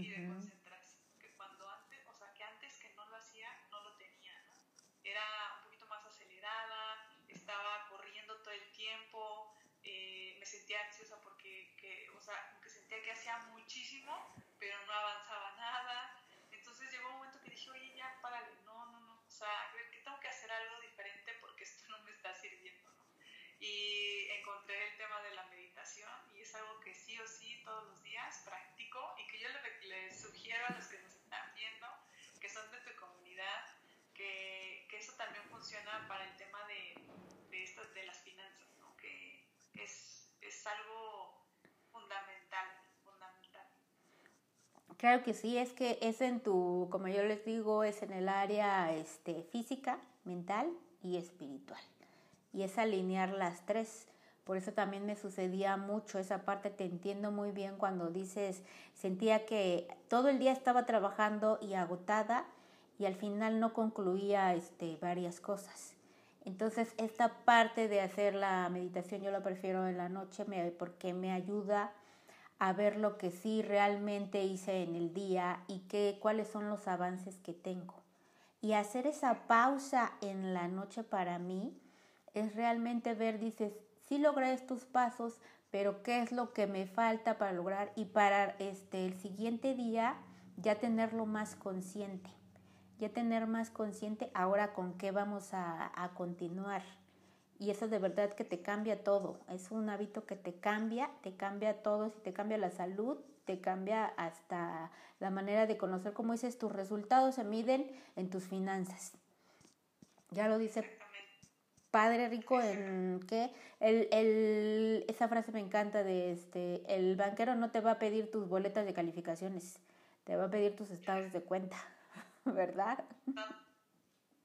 y de concentración, que cuando antes, o sea, que antes que no lo hacía, no lo tenía, ¿no? Era un poquito más acelerada, estaba corriendo todo el tiempo, eh, me sentía ansiosa porque, que, o sea, que sentía que hacía muchísimo, pero no avanzaba nada. Entonces llegó un momento que dije, oye, ya, párale, no, no, no, o sea, que tengo que hacer algo diferente porque esto no me está sirviendo, ¿no? Y encontré el tema de la meditación y es algo que sí o sí todos los días les, sugiero a los que nos están viendo, que son de tu comunidad, que, que eso también funciona para el tema de, de, esto, de las finanzas, ¿no? que es, es algo fundamental, fundamental. Claro que sí, es que es en tu, como yo les digo, es en el área este, física, mental y espiritual. Y es alinear las tres. Por eso también me sucedía mucho esa parte, te entiendo muy bien cuando dices, sentía que todo el día estaba trabajando y agotada y al final no concluía este, varias cosas. Entonces esta parte de hacer la meditación yo la prefiero en la noche porque me ayuda a ver lo que sí realmente hice en el día y qué, cuáles son los avances que tengo. Y hacer esa pausa en la noche para mí es realmente ver, dices, sí logré estos pasos, pero qué es lo que me falta para lograr y para este, el siguiente día ya tenerlo más consciente ya tener más consciente ahora con qué vamos a, continuar. Y eso de verdad que te cambia todo. Es un hábito que te cambia, te cambia todo. Si te cambia la salud, te cambia hasta la manera de conocer, como dices, tus resultados se miden en tus finanzas. Ya lo dice Padre Rico en que el, el, esa frase me encanta de este, el banquero no te va a pedir tus boletas de calificaciones, te va a pedir tus estados de cuenta. ¿verdad?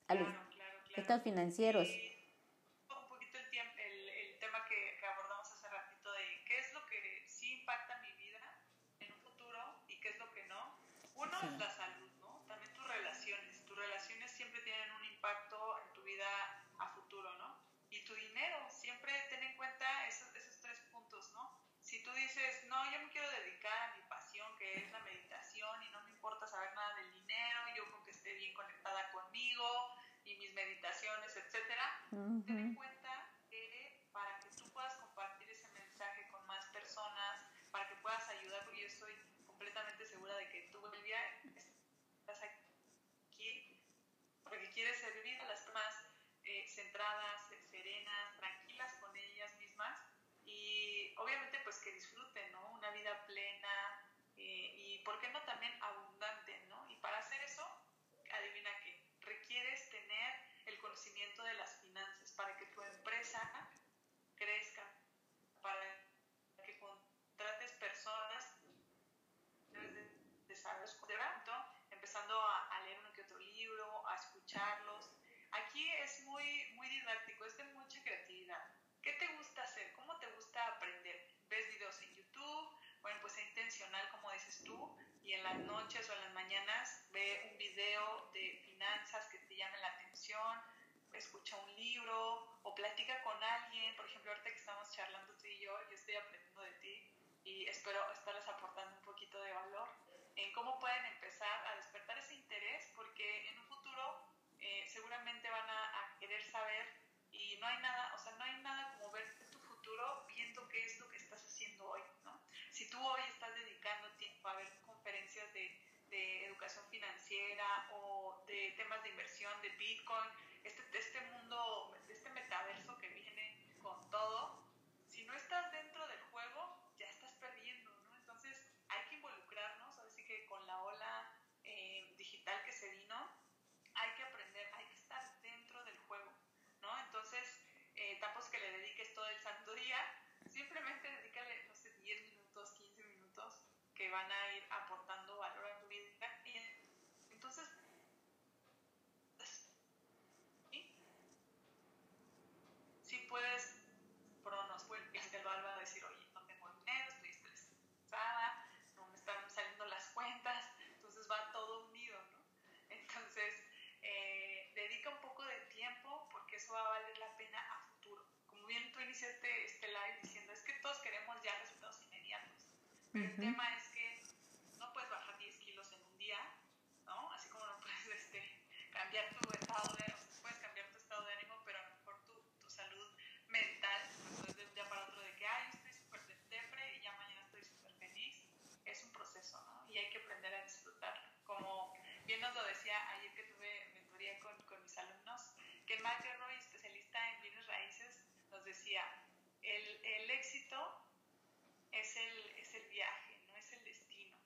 a los estados financieros. un no, yo me quiero dedicar a mi pasión, que es la meditación, y no me importa saber nada del dinero, yo con que esté bien conectada conmigo y mis meditaciones, etcétera, ten en cuenta que para que tú puedas compartir ese mensaje con más personas, para que puedas ayudar, porque yo estoy completamente segura de que tú, Bolivia, estás aquí porque quieres servir a las personas eh, centradas, serenas, tranquilas con ellas mismas y obviamente que disfruten, ¿no? Una vida plena eh, y, ¿por qué no también abundante, ¿no? Y para hacer eso, adivina qué, requieres tener el conocimiento de las finanzas para que tu empresa crezca, para que contrates personas de desarrollo empezando a, a leer uno que otro libro, a escucharlos. Aquí es muy, muy didáctico, es de mucha creatividad ¿Qué te gusta hacer? ¿Cómo te gusta aprender? ¿Ves videos en YouTube? Bueno, pues intencional, como dices tú, y en las noches o en las mañanas ve un video de finanzas que te llame la atención, escucha un libro o platica con alguien. Por ejemplo, ahorita que estamos charlando tú y yo, yo estoy aprendiendo de ti y espero estarles aportando un poquito de valor en cómo pueden empezar a despertar ese interés, porque en un futuro eh, seguramente van a querer saber y no hay nada, o sea, no hay nada como ver tu futuro viendo qué es lo que estás haciendo hoy, ¿no? Si tú hoy estás dedicando tiempo a ver conferencias de, de educación financiera o de temas de inversión, de Bitcoin, este, de este mundo, de este metaverso que viene con todo, si no estás dentro del juego, ya estás perdiendo, ¿no? Entonces hay que involucrarnos, así que con la ola eh, digital que se vino, hay que aprender, hay que estar dentro del juego. ¿no? Entonces, eh, tampoco que le dediques todo el santo día, simplemente dedícale, no sé, 10 minutos, 15 minutos que van a ir aportando valor a tu vida. Y entonces, si puedes, pronos, pues, el va a decir, oye, no tengo dinero, estoy estresada, no me están saliendo las cuentas, entonces va todo unido, ¿no? Entonces, eh, dedica un poco de tiempo porque eso va a valer la pena a futuro. Como bien tú iniciaste este live diciendo, es que todos queremos ya resultados inmediatos, pero el tema es es el viaje, no es el destino.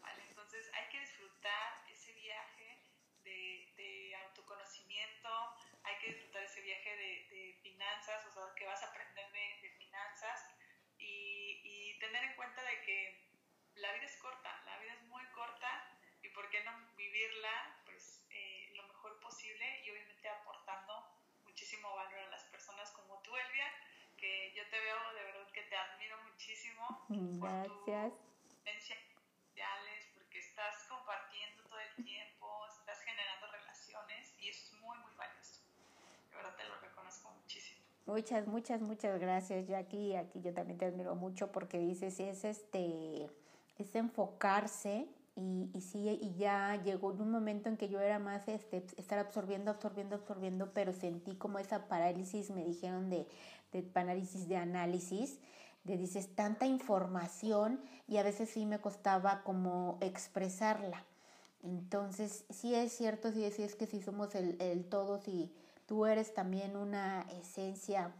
¿vale? Entonces hay que disfrutar ese viaje de, de autoconocimiento, hay que disfrutar ese viaje de, de, finanzas, o sea, que vas a aprender de, de finanzas y, y tener en cuenta de que la vida es corta, la vida es muy corta y por qué no vivirla pues eh, lo mejor posible y obviamente aportando muchísimo valor a las personas como tú, Elvia, que yo te veo de verdad te admiro muchísimo Gracias. por tu sociales, porque estás compartiendo todo el tiempo, estás generando relaciones y eso es muy, muy valioso. De verdad te lo reconozco muchísimo. Muchas, muchas, muchas gracias, Jackie. Aquí yo también te admiro mucho porque dices, es este, es enfocarse y, y sí, y ya llegó un momento en que yo era más este, estar absorbiendo, absorbiendo, absorbiendo, pero sentí como esa parálisis, me dijeron de, de parálisis de análisis, de dices tanta información y a veces sí me costaba como expresarla. Entonces, sí es cierto, sí, es que si somos el, el todo, si tú eres también una esencia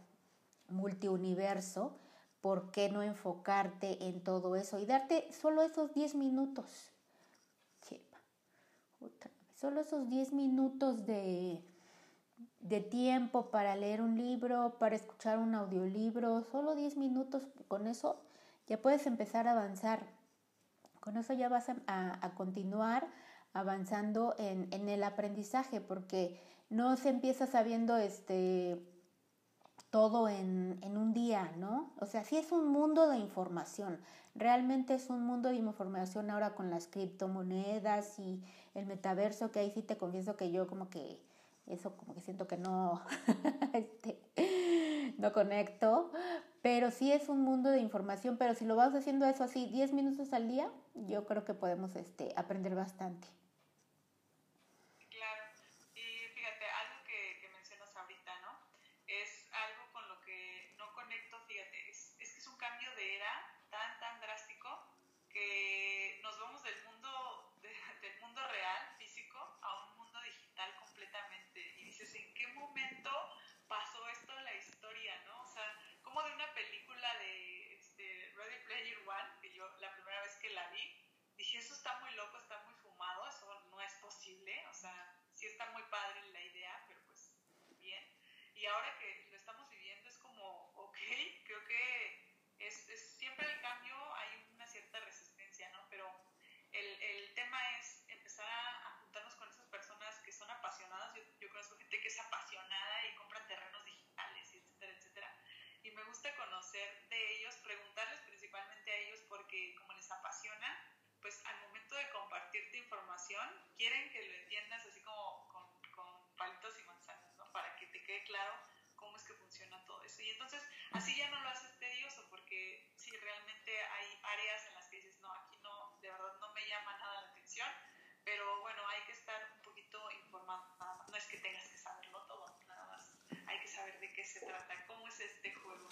multiuniverso, ¿por qué no enfocarte en todo eso y darte solo esos 10 minutos? Solo esos 10 minutos de, de tiempo para leer un libro, para escuchar un audiolibro, solo 10 minutos, con eso ya puedes empezar a avanzar. Con eso ya vas a, a, continuar avanzando en, en, el aprendizaje, porque no se empieza sabiendo este todo en, en, un día, ¿no? O sea, sí es un mundo de información, realmente es un mundo de información ahora con las criptomonedas y el metaverso, que ahí sí te confieso que yo como que eso como que siento que no, este, no conecto, pero sí es un mundo de información, pero si lo vas haciendo eso así 10 minutos al día, yo creo que podemos este, aprender bastante. que nos vamos del mundo, de, del mundo real, físico, a un mundo digital completamente. Y dices, ¿en qué momento pasó esto en la historia, no? O sea, como de una película de este, Ready Player One, que yo la primera vez que la vi, dije, eso está muy loco, está muy fumado, eso no es posible, o sea, sí está muy padre la idea, pero pues bien. Y ahora que lo estamos viviendo es como, ok, creo que es, es siempre el cambio, hay una cierta resistencia, ¿no? Pero el, el tema es empezar a, juntarnos con esas personas que son apasionadas. Yo, yo conozco gente que es apasionada y compra terrenos digitales, etcétera, etcétera. Y me gusta conocer de ellos, preguntarles principalmente a ellos porque como les apasiona, pues al momento de compartirte información, quieren que lo entiendas así como con, con palitos y manzanas, ¿no? Para que te quede claro cómo es que funciona todo eso. Y entonces así ya no lo haces tedioso porque si realmente hay áreas en las que dices, no, aquí no, de verdad no me llama nada la atención, pero bueno, hay que estar un poquito informado, no es que tengas que saberlo todo, nada más hay que saber de qué se trata, cómo es este juego.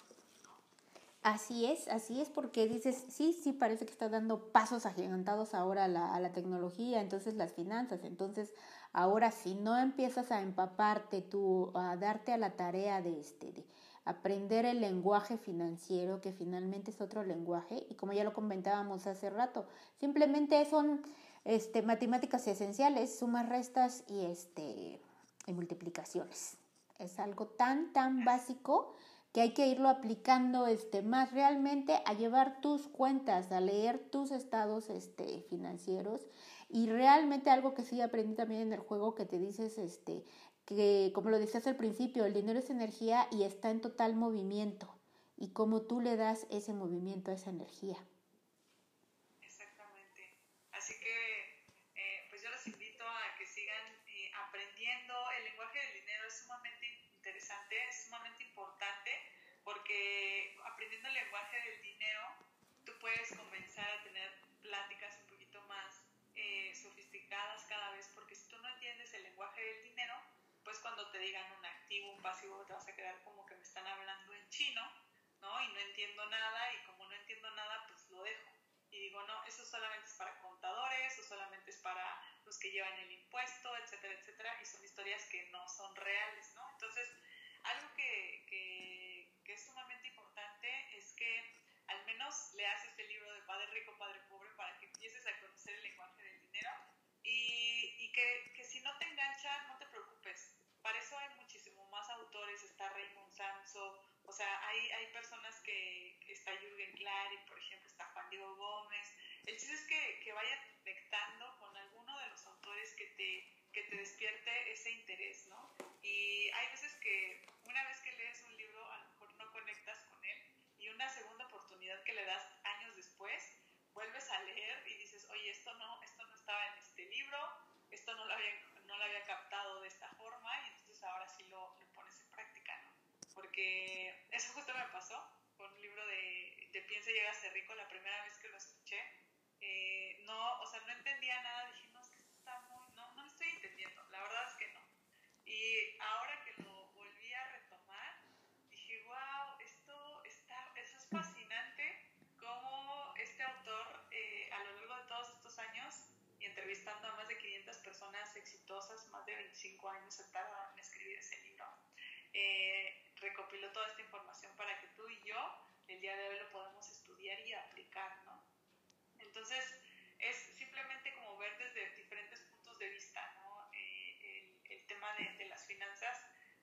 Así es, así es, porque dices, sí, sí, parece que está dando pasos agigantados ahora a la, a la tecnología, entonces las finanzas, entonces ahora si no empiezas a empaparte tú, a darte a la tarea de, este, de aprender el lenguaje financiero, que finalmente es otro lenguaje, y como ya lo comentábamos hace rato, simplemente son este, matemáticas esenciales, sumas, restas y, este, y multiplicaciones. Es algo tan, tan básico que hay que irlo aplicando este, más realmente a llevar tus cuentas, a leer tus estados este, financieros y realmente algo que sí aprendí también en el juego que te dices este, que como lo decías al principio, el dinero es energía y está en total movimiento y cómo tú le das ese movimiento a esa energía. Exactamente. Así que eh, pues yo los invito a que sigan eh, aprendiendo. El lenguaje del dinero es sumamente interesante, porque aprendiendo el lenguaje del dinero tú puedes comenzar a tener pláticas un poquito más eh, sofisticadas cada vez porque si tú no entiendes el lenguaje del dinero pues cuando te digan un activo, un pasivo te vas a quedar como que me están hablando en chino ¿no? y no entiendo nada y como no entiendo nada pues lo dejo y digo no, eso solamente es para contadores o solamente es para los que llevan el impuesto, etcétera, etcétera y son historias que no son reales, ¿no? Entonces algo que, que, que, es sumamente importante es que al menos leas este libro de Padre Rico, Padre Pobre para que empieces a conocer el lenguaje del dinero y, y que, que, si no te engancha, no te preocupes. Para eso hay muchísimo más autores, está Raymond Samso, o sea, hay, hay personas que, está Jürgen Clary, por ejemplo, está Juan Diego Gómez. El chiste es que, que vayas conectando con alguno de los autores que te, que te despierte ese interés, ¿no? Y hay veces que una vez que lees un libro, a conectas con él, y una segunda oportunidad que le das años después, vuelves a leer y dices, oye, esto no, esto no estaba en este libro, esto no lo había, no lo había captado de esta forma, y entonces ahora sí lo, lo pones en práctica, ¿no? Porque eso justo me pasó con un libro de, de Piensa y llega a ser rico, la primera vez que lo escuché, eh, no, o sea, no entendía nada, dije, no, es que esto está muy, no, no lo estoy entendiendo, la verdad es que no. Y ahora que lo volví a retomar, dije, wow, esto, está, eso es fascinante, cómo este autor eh, a lo largo de todos estos años, y entrevistando a más de 500 personas exitosas, más de 25 años se tardado en escribir ese libro, eh, recopiló toda esta información para que tú y yo el día de hoy lo podamos estudiar y aplicar, ¿no? Entonces, es simplemente como ver desde diferentes puntos de vista, ¿no? Eh, el, el, tema de, de, las finanzas.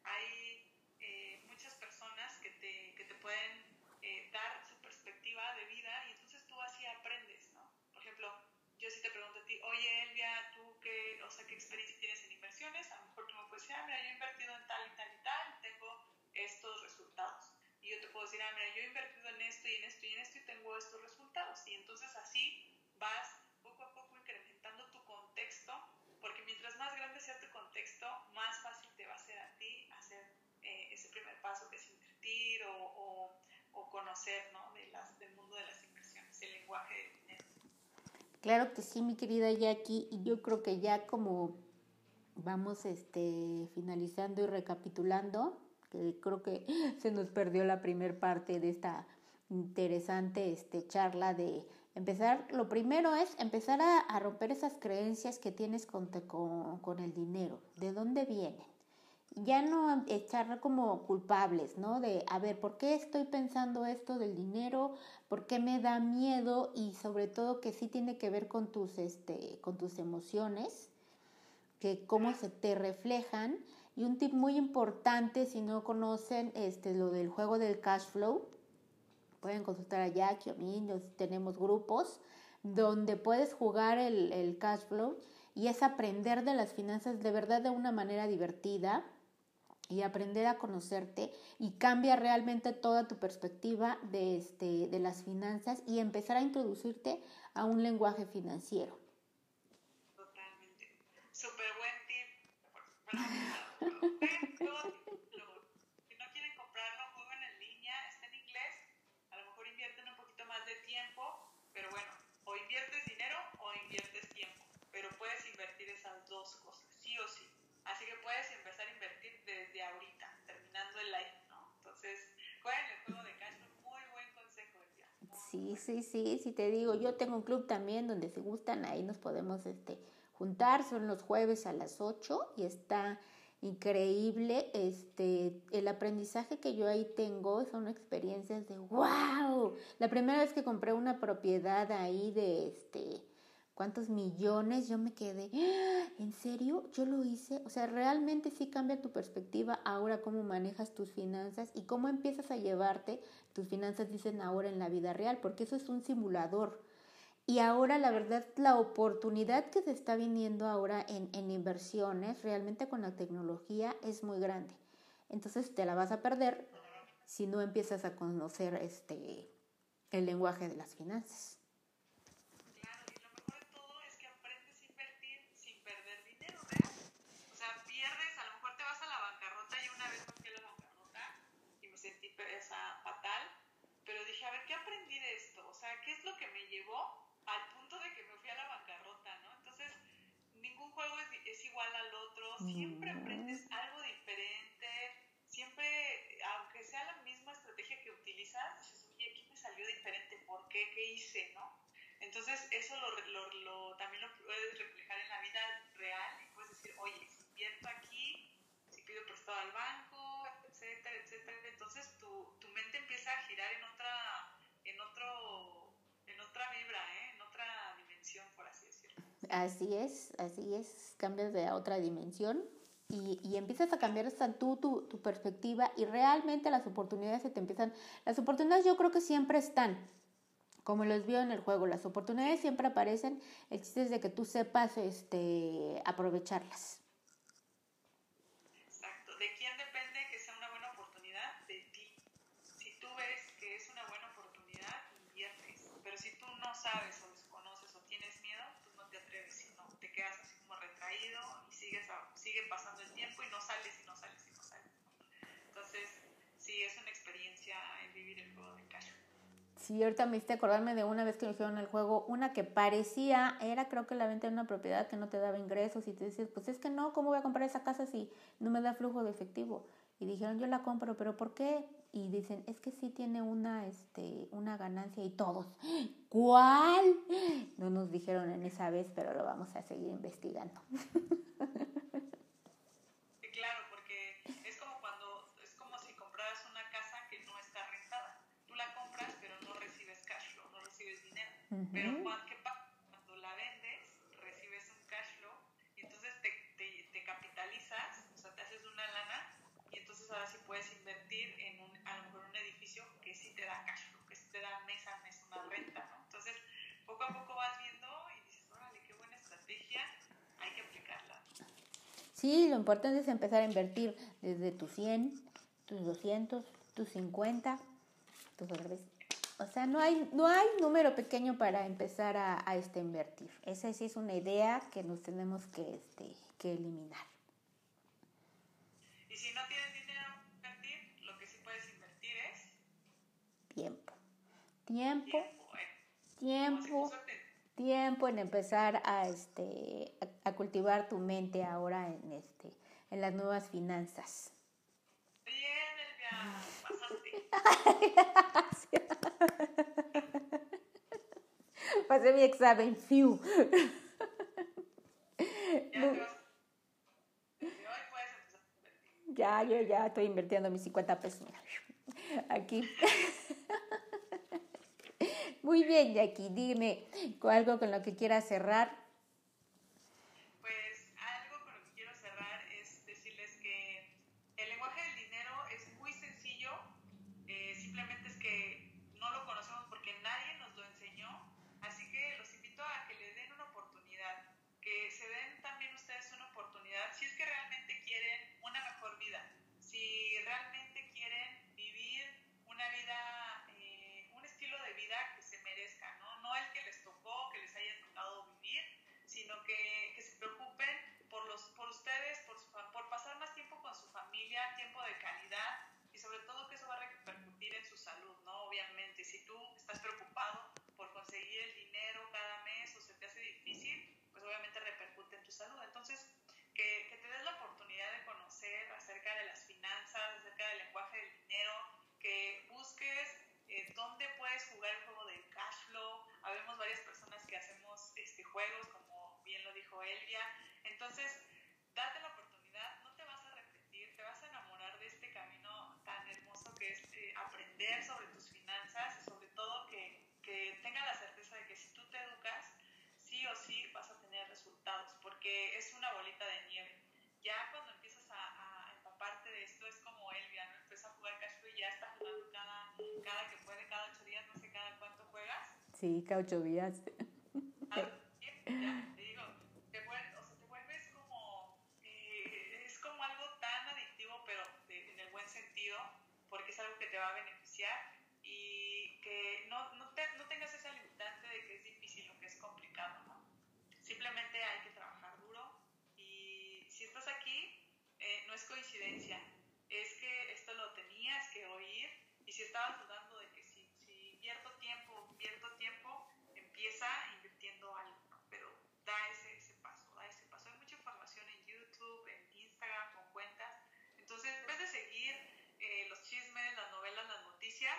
Hay eh, muchas personas que te, que te pueden eh, dar su perspectiva de vida y entonces tú así aprendes, ¿no? Por ejemplo, yo si te pregunto a ti, oye Elvia, ¿tú qué, o sea, qué experiencia tienes en inversiones? A lo mejor tú me puedes decir, ah, mira, yo he invertido en tal y tal y tal, y tengo estos resultados. Y yo te puedo decir, ah, mira, yo he invertido en esto y en esto y en esto y tengo estos resultados. Y entonces así vas poco a poco incrementando tu contexto, porque mientras más grande sea tu contexto, más fácil te va a ser a ti hacer eh, ese primer paso que es invertir o, o, o conocer ¿no? de las, del mundo de las inversiones, el lenguaje. Claro que sí, mi querida Jackie, y yo creo que ya como vamos este, finalizando y recapitulando, que creo que se nos perdió la primera parte de esta interesante este, charla de empezar, lo primero es empezar a, romper esas creencias que tienes con, con, con, el dinero, de dónde vienen. Ya no echar como culpables, ¿no? De, a ver, ¿por qué estoy pensando esto del dinero? ¿Por qué me da miedo? Y sobre todo que sí tiene que ver con tus, este, con tus emociones, que cómo se te reflejan. Y un tip muy importante, si no conocen este, lo del juego del cash flow, pueden consultar a Jackie o a mí, nos, tenemos grupos donde puedes jugar el, el cash flow y es aprender de las finanzas de verdad de una manera divertida y aprender a conocerte y cambia realmente toda tu perspectiva de, este, de las finanzas y empezar a introducirte a un lenguaje financiero. Totalmente. Súper buen tip. si no quieren comprarlo, jueguen en línea, está en inglés, a lo mejor invierten un poquito más de tiempo, pero bueno, o inviertes dinero o inviertes tiempo, pero puedes invertir esas dos cosas, sí o sí. Así que puedes empezar a invertir desde ahorita, terminando el live, ¿no? Entonces, jueguen el juego de cash, muy buen consejo, ya. Sí, sí, sí, sí, te digo, yo tengo un club también donde se gustan, ahí nos podemos este, juntar, son los jueves a las 8 y está increíble, este, el aprendizaje que yo ahí tengo son experiencias de wow, la primera vez que compré una propiedad ahí de este, cuántos millones, yo me quedé, ¿en serio? Yo lo hice, o sea, realmente sí cambia tu perspectiva ahora cómo manejas tus finanzas y cómo empiezas a llevarte tus finanzas, dicen ahora en la vida real, porque eso es un simulador. Y ahora la verdad, la oportunidad que se está viniendo ahora en, en inversiones, realmente con la tecnología, es muy grande. Entonces te la vas a perder si no empiezas a conocer este, el lenguaje de las finanzas. fatal, pero dije, a ver, ¿qué aprendí de esto? O sea, ¿qué es lo que me llevó al punto de que me fui a la bancarrota, ¿no? Entonces, ningún juego es, es igual al otro, siempre aprendes algo diferente, siempre, aunque sea la misma estrategia que utilizas, dices, oye, aquí me salió diferente, ¿por qué? ¿Qué hice, no? Entonces, eso lo, lo, lo, también lo puedes reflejar en la vida real y puedes decir, oye, si invierto aquí, si pido prestado al banco, Así es, así es, cambias de otra dimensión y, y empiezas a cambiar hasta tú tu, tu perspectiva y realmente las oportunidades se te empiezan, las oportunidades yo creo que siempre están, como los vio en el juego, las oportunidades siempre aparecen, el es de que tú sepas este, aprovecharlas. Exacto. ¿De quién depende que sea una buena oportunidad? De ti. Si tú ves que es una buena oportunidad, inviertes. Pero si tú no sabes o tienes miedo, pues no te atreves, sino quedas así como retraído y sigues a- sigue pasando el tiempo y no sales y no sales y no sales. Entonces, sí, es una experiencia el vivir el juego de cash. Sí, ahorita me hiciste acordarme de una vez que me dijeron el juego, una que parecía, era creo que la venta de una propiedad que no te daba ingresos y te dices, pues es que no, ¿cómo voy a comprar esa casa si no me da flujo de efectivo? Y dijeron, yo la compro, pero ¿por qué? Y dicen, es que sí tiene una, este, una ganancia y todos, ¿cuál? No nos dijeron en esa vez, pero lo vamos a seguir investigando. Claro, porque es como cuando, es como si compraras una casa que no está rentada. Tú la compras, pero no recibes cash flow, no recibes dinero. Pero Ujú. cua- ¿qué pasa? Cuando la vendes, recibes un cash flow y entonces te, te, te capitalizas, o sea, te haces una lana y entonces ahora sí puedes invertir en un, a lo mejor un edificio que sí te da cash flow, que sí te da mes a mes una renta, ¿no? Entonces, poco a poco vas viendo y dices, órale, qué buena estrategia, hay que aplicarla. Sí, lo importante es empezar a invertir desde tus 100, tus 200, tus 50, tus dólares. O sea, no hay, no hay número pequeño para empezar a, a, este, invertir. Esa sí es una idea que nos tenemos que, este, que eliminar. Y si no tienes dinero para invertir, lo que sí puedes invertir es Tiempo. Tiempo, tiempo. tiempo, en empezar a, este, a, a cultivar tu mente ahora en, este, en las nuevas finanzas. Bien, Elvia, pasaste. Pasé mi examen, fiu. Ya, yo ya estoy invirtiendo mis 50 pesos. mira, Aquí. Muy bien, Jackie, dime algo con lo que quieras cerrar. Pues algo con lo que quiero cerrar es decirles que el lenguaje del dinero es muy sencillo, eh, simplemente es que no lo conocemos porque nadie nos lo enseñó, así que los invito a que le den una oportunidad, que se den también ustedes una oportunidad, si es que realmente quieren una mejor vida, si realmente quieren vivir una vida, eh, un estilo de vida que se merezca, ¿no? No el que les tocó, que les haya tocado vivir, sino que, que se preocupen por, los, por ustedes, por, su fa- por pasar más tiempo con su familia, tiempo de calidad y sobre todo que eso va a repercutir en su salud, ¿no? Obviamente, si tú estás preocupado por conseguir el dinero cada mes o se te hace difícil, pues obviamente repercute en tu salud. Entonces, que, que te des la oportunidad de conocer acerca de las finanzas, acerca del lenguaje del dinero, que busques eh, dónde puedes jugar el juego del cash flow. Habemos varias personas que hacemos este, juegos, como bien lo dijo Elvia. Entonces, date la oportunidad, no te vas a arrepentir, te vas a enamorar de este camino tan hermoso que es eh, aprender sobre tus finanzas y sobre todo que, que tengas la certeza de que si tú te educas, sí o sí vas a tener resultados, porque es una bolita de nieve. Ya cuando empiezas a, a empaparte de esto es como Elvia, ¿no? Empieza a jugar cash flow y ya está jugando cada, cada que puede, cada ocho días, no sé cada cuánto Sí, caucho días. Ah, ya, te digo, te vuelves, o sea, te vuelves como, eh, es como algo tan adictivo, pero de- en el buen sentido, porque es algo que te va a beneficiar y que no, no, te- no tengas esa limitante de que es difícil o que es complicado, ¿no? Simplemente hay que trabajar duro y si estás aquí, eh, no es coincidencia, es que esto lo tenías que oír y si estabas dudando de que si, si invierto tiempo, invierto tiempo, empieza invirtiendo algo, ¿no? pero da ese, ese paso, da ese paso. Hay mucha información en YouTube, en Instagram, con cuentas. Entonces, en vez de seguir eh, los chismes, las novelas, las noticias,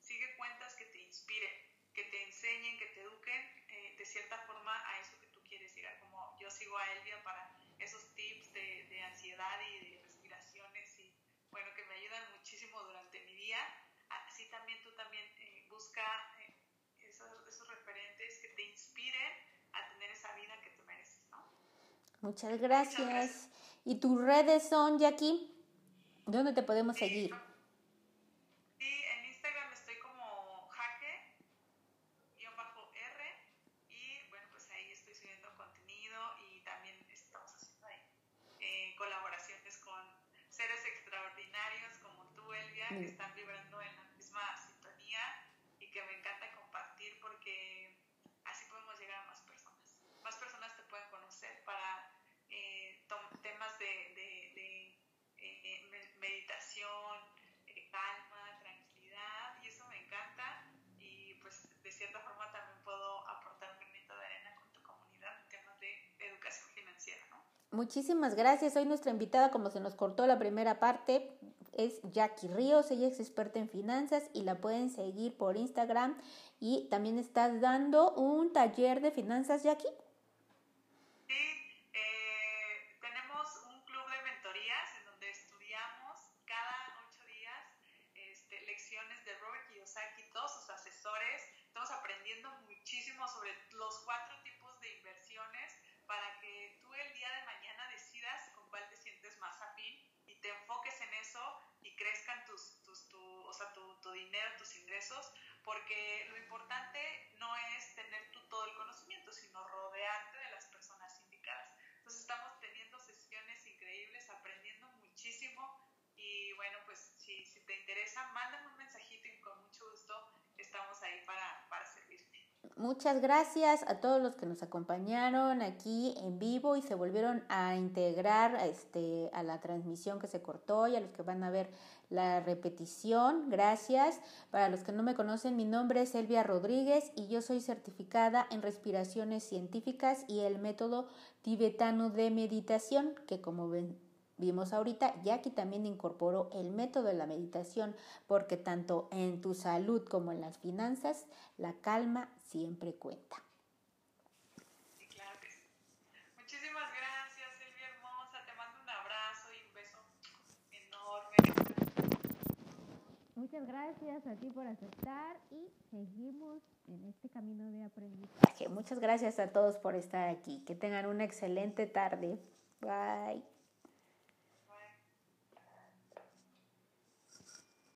sigue cuentas que te inspiren, que te enseñen, que te eduquen eh, de cierta forma a eso que tú quieres llegar. Como yo sigo a Elvia para esos tips de, de ansiedad y de respiraciones y bueno, que me ayudan muchísimo durante mi día. Así también tú también eh, busca eh, Muchas gracias. ¿Y tus redes son, Jackie? ¿Dónde te podemos seguir? que están vibrando en la misma sintonía y que me encanta compartir porque así podemos llegar a más personas. Más personas te pueden conocer para eh, temas de, de, eh, meditación, eh, calma, tranquilidad y eso me encanta y pues de cierta forma también puedo aportar mi granito de arena con tu comunidad en temas de educación financiera, ¿no? Muchísimas gracias. Hoy nuestra invitada, como se nos cortó la primera parte, es Jackie Ríos, ella es experta en finanzas y la pueden seguir por Instagram y también estás dando un taller de finanzas, Jackie. Sí, eh, tenemos un club de mentorías en donde estudiamos cada ocho días este, lecciones de Robert Kiyosaki, todos sus asesores, estamos aprendiendo muchísimo sobre los cuatro tipos de inversiones para que tú el día de mañana decidas con cuál te sientes más afín y te enfoques en eso y crezcan tus, tus tu, o sea, tu, tu, dinero, tus ingresos, porque lo importante no es tener tú todo el conocimiento, sino rodearte de las personas indicadas. Entonces estamos teniendo sesiones increíbles, aprendiendo muchísimo y bueno, pues si, si te interesa, mándame un mensajito y con mucho gusto estamos ahí para, para servirte. Muchas gracias a todos los que nos acompañaron aquí en vivo y se volvieron a integrar este, a la transmisión que se cortó y a los que van a ver la repetición. Gracias. Para los que no me conocen, mi nombre es Elvia Rodríguez y yo soy certificada en respiraciones científicas y el método tibetano de meditación, que como ven, vimos ahorita, Jackie también incorporó el método de la meditación porque tanto en tu salud como en las finanzas, la calma siempre cuenta. Sí, claro que sí. Muchísimas gracias, Silvia Hermosa. Te mando un abrazo y un beso enorme. Muchas gracias a ti por aceptar y seguimos en este camino de aprendizaje. Muchas gracias a todos por estar aquí. Que tengan una excelente tarde. Bye.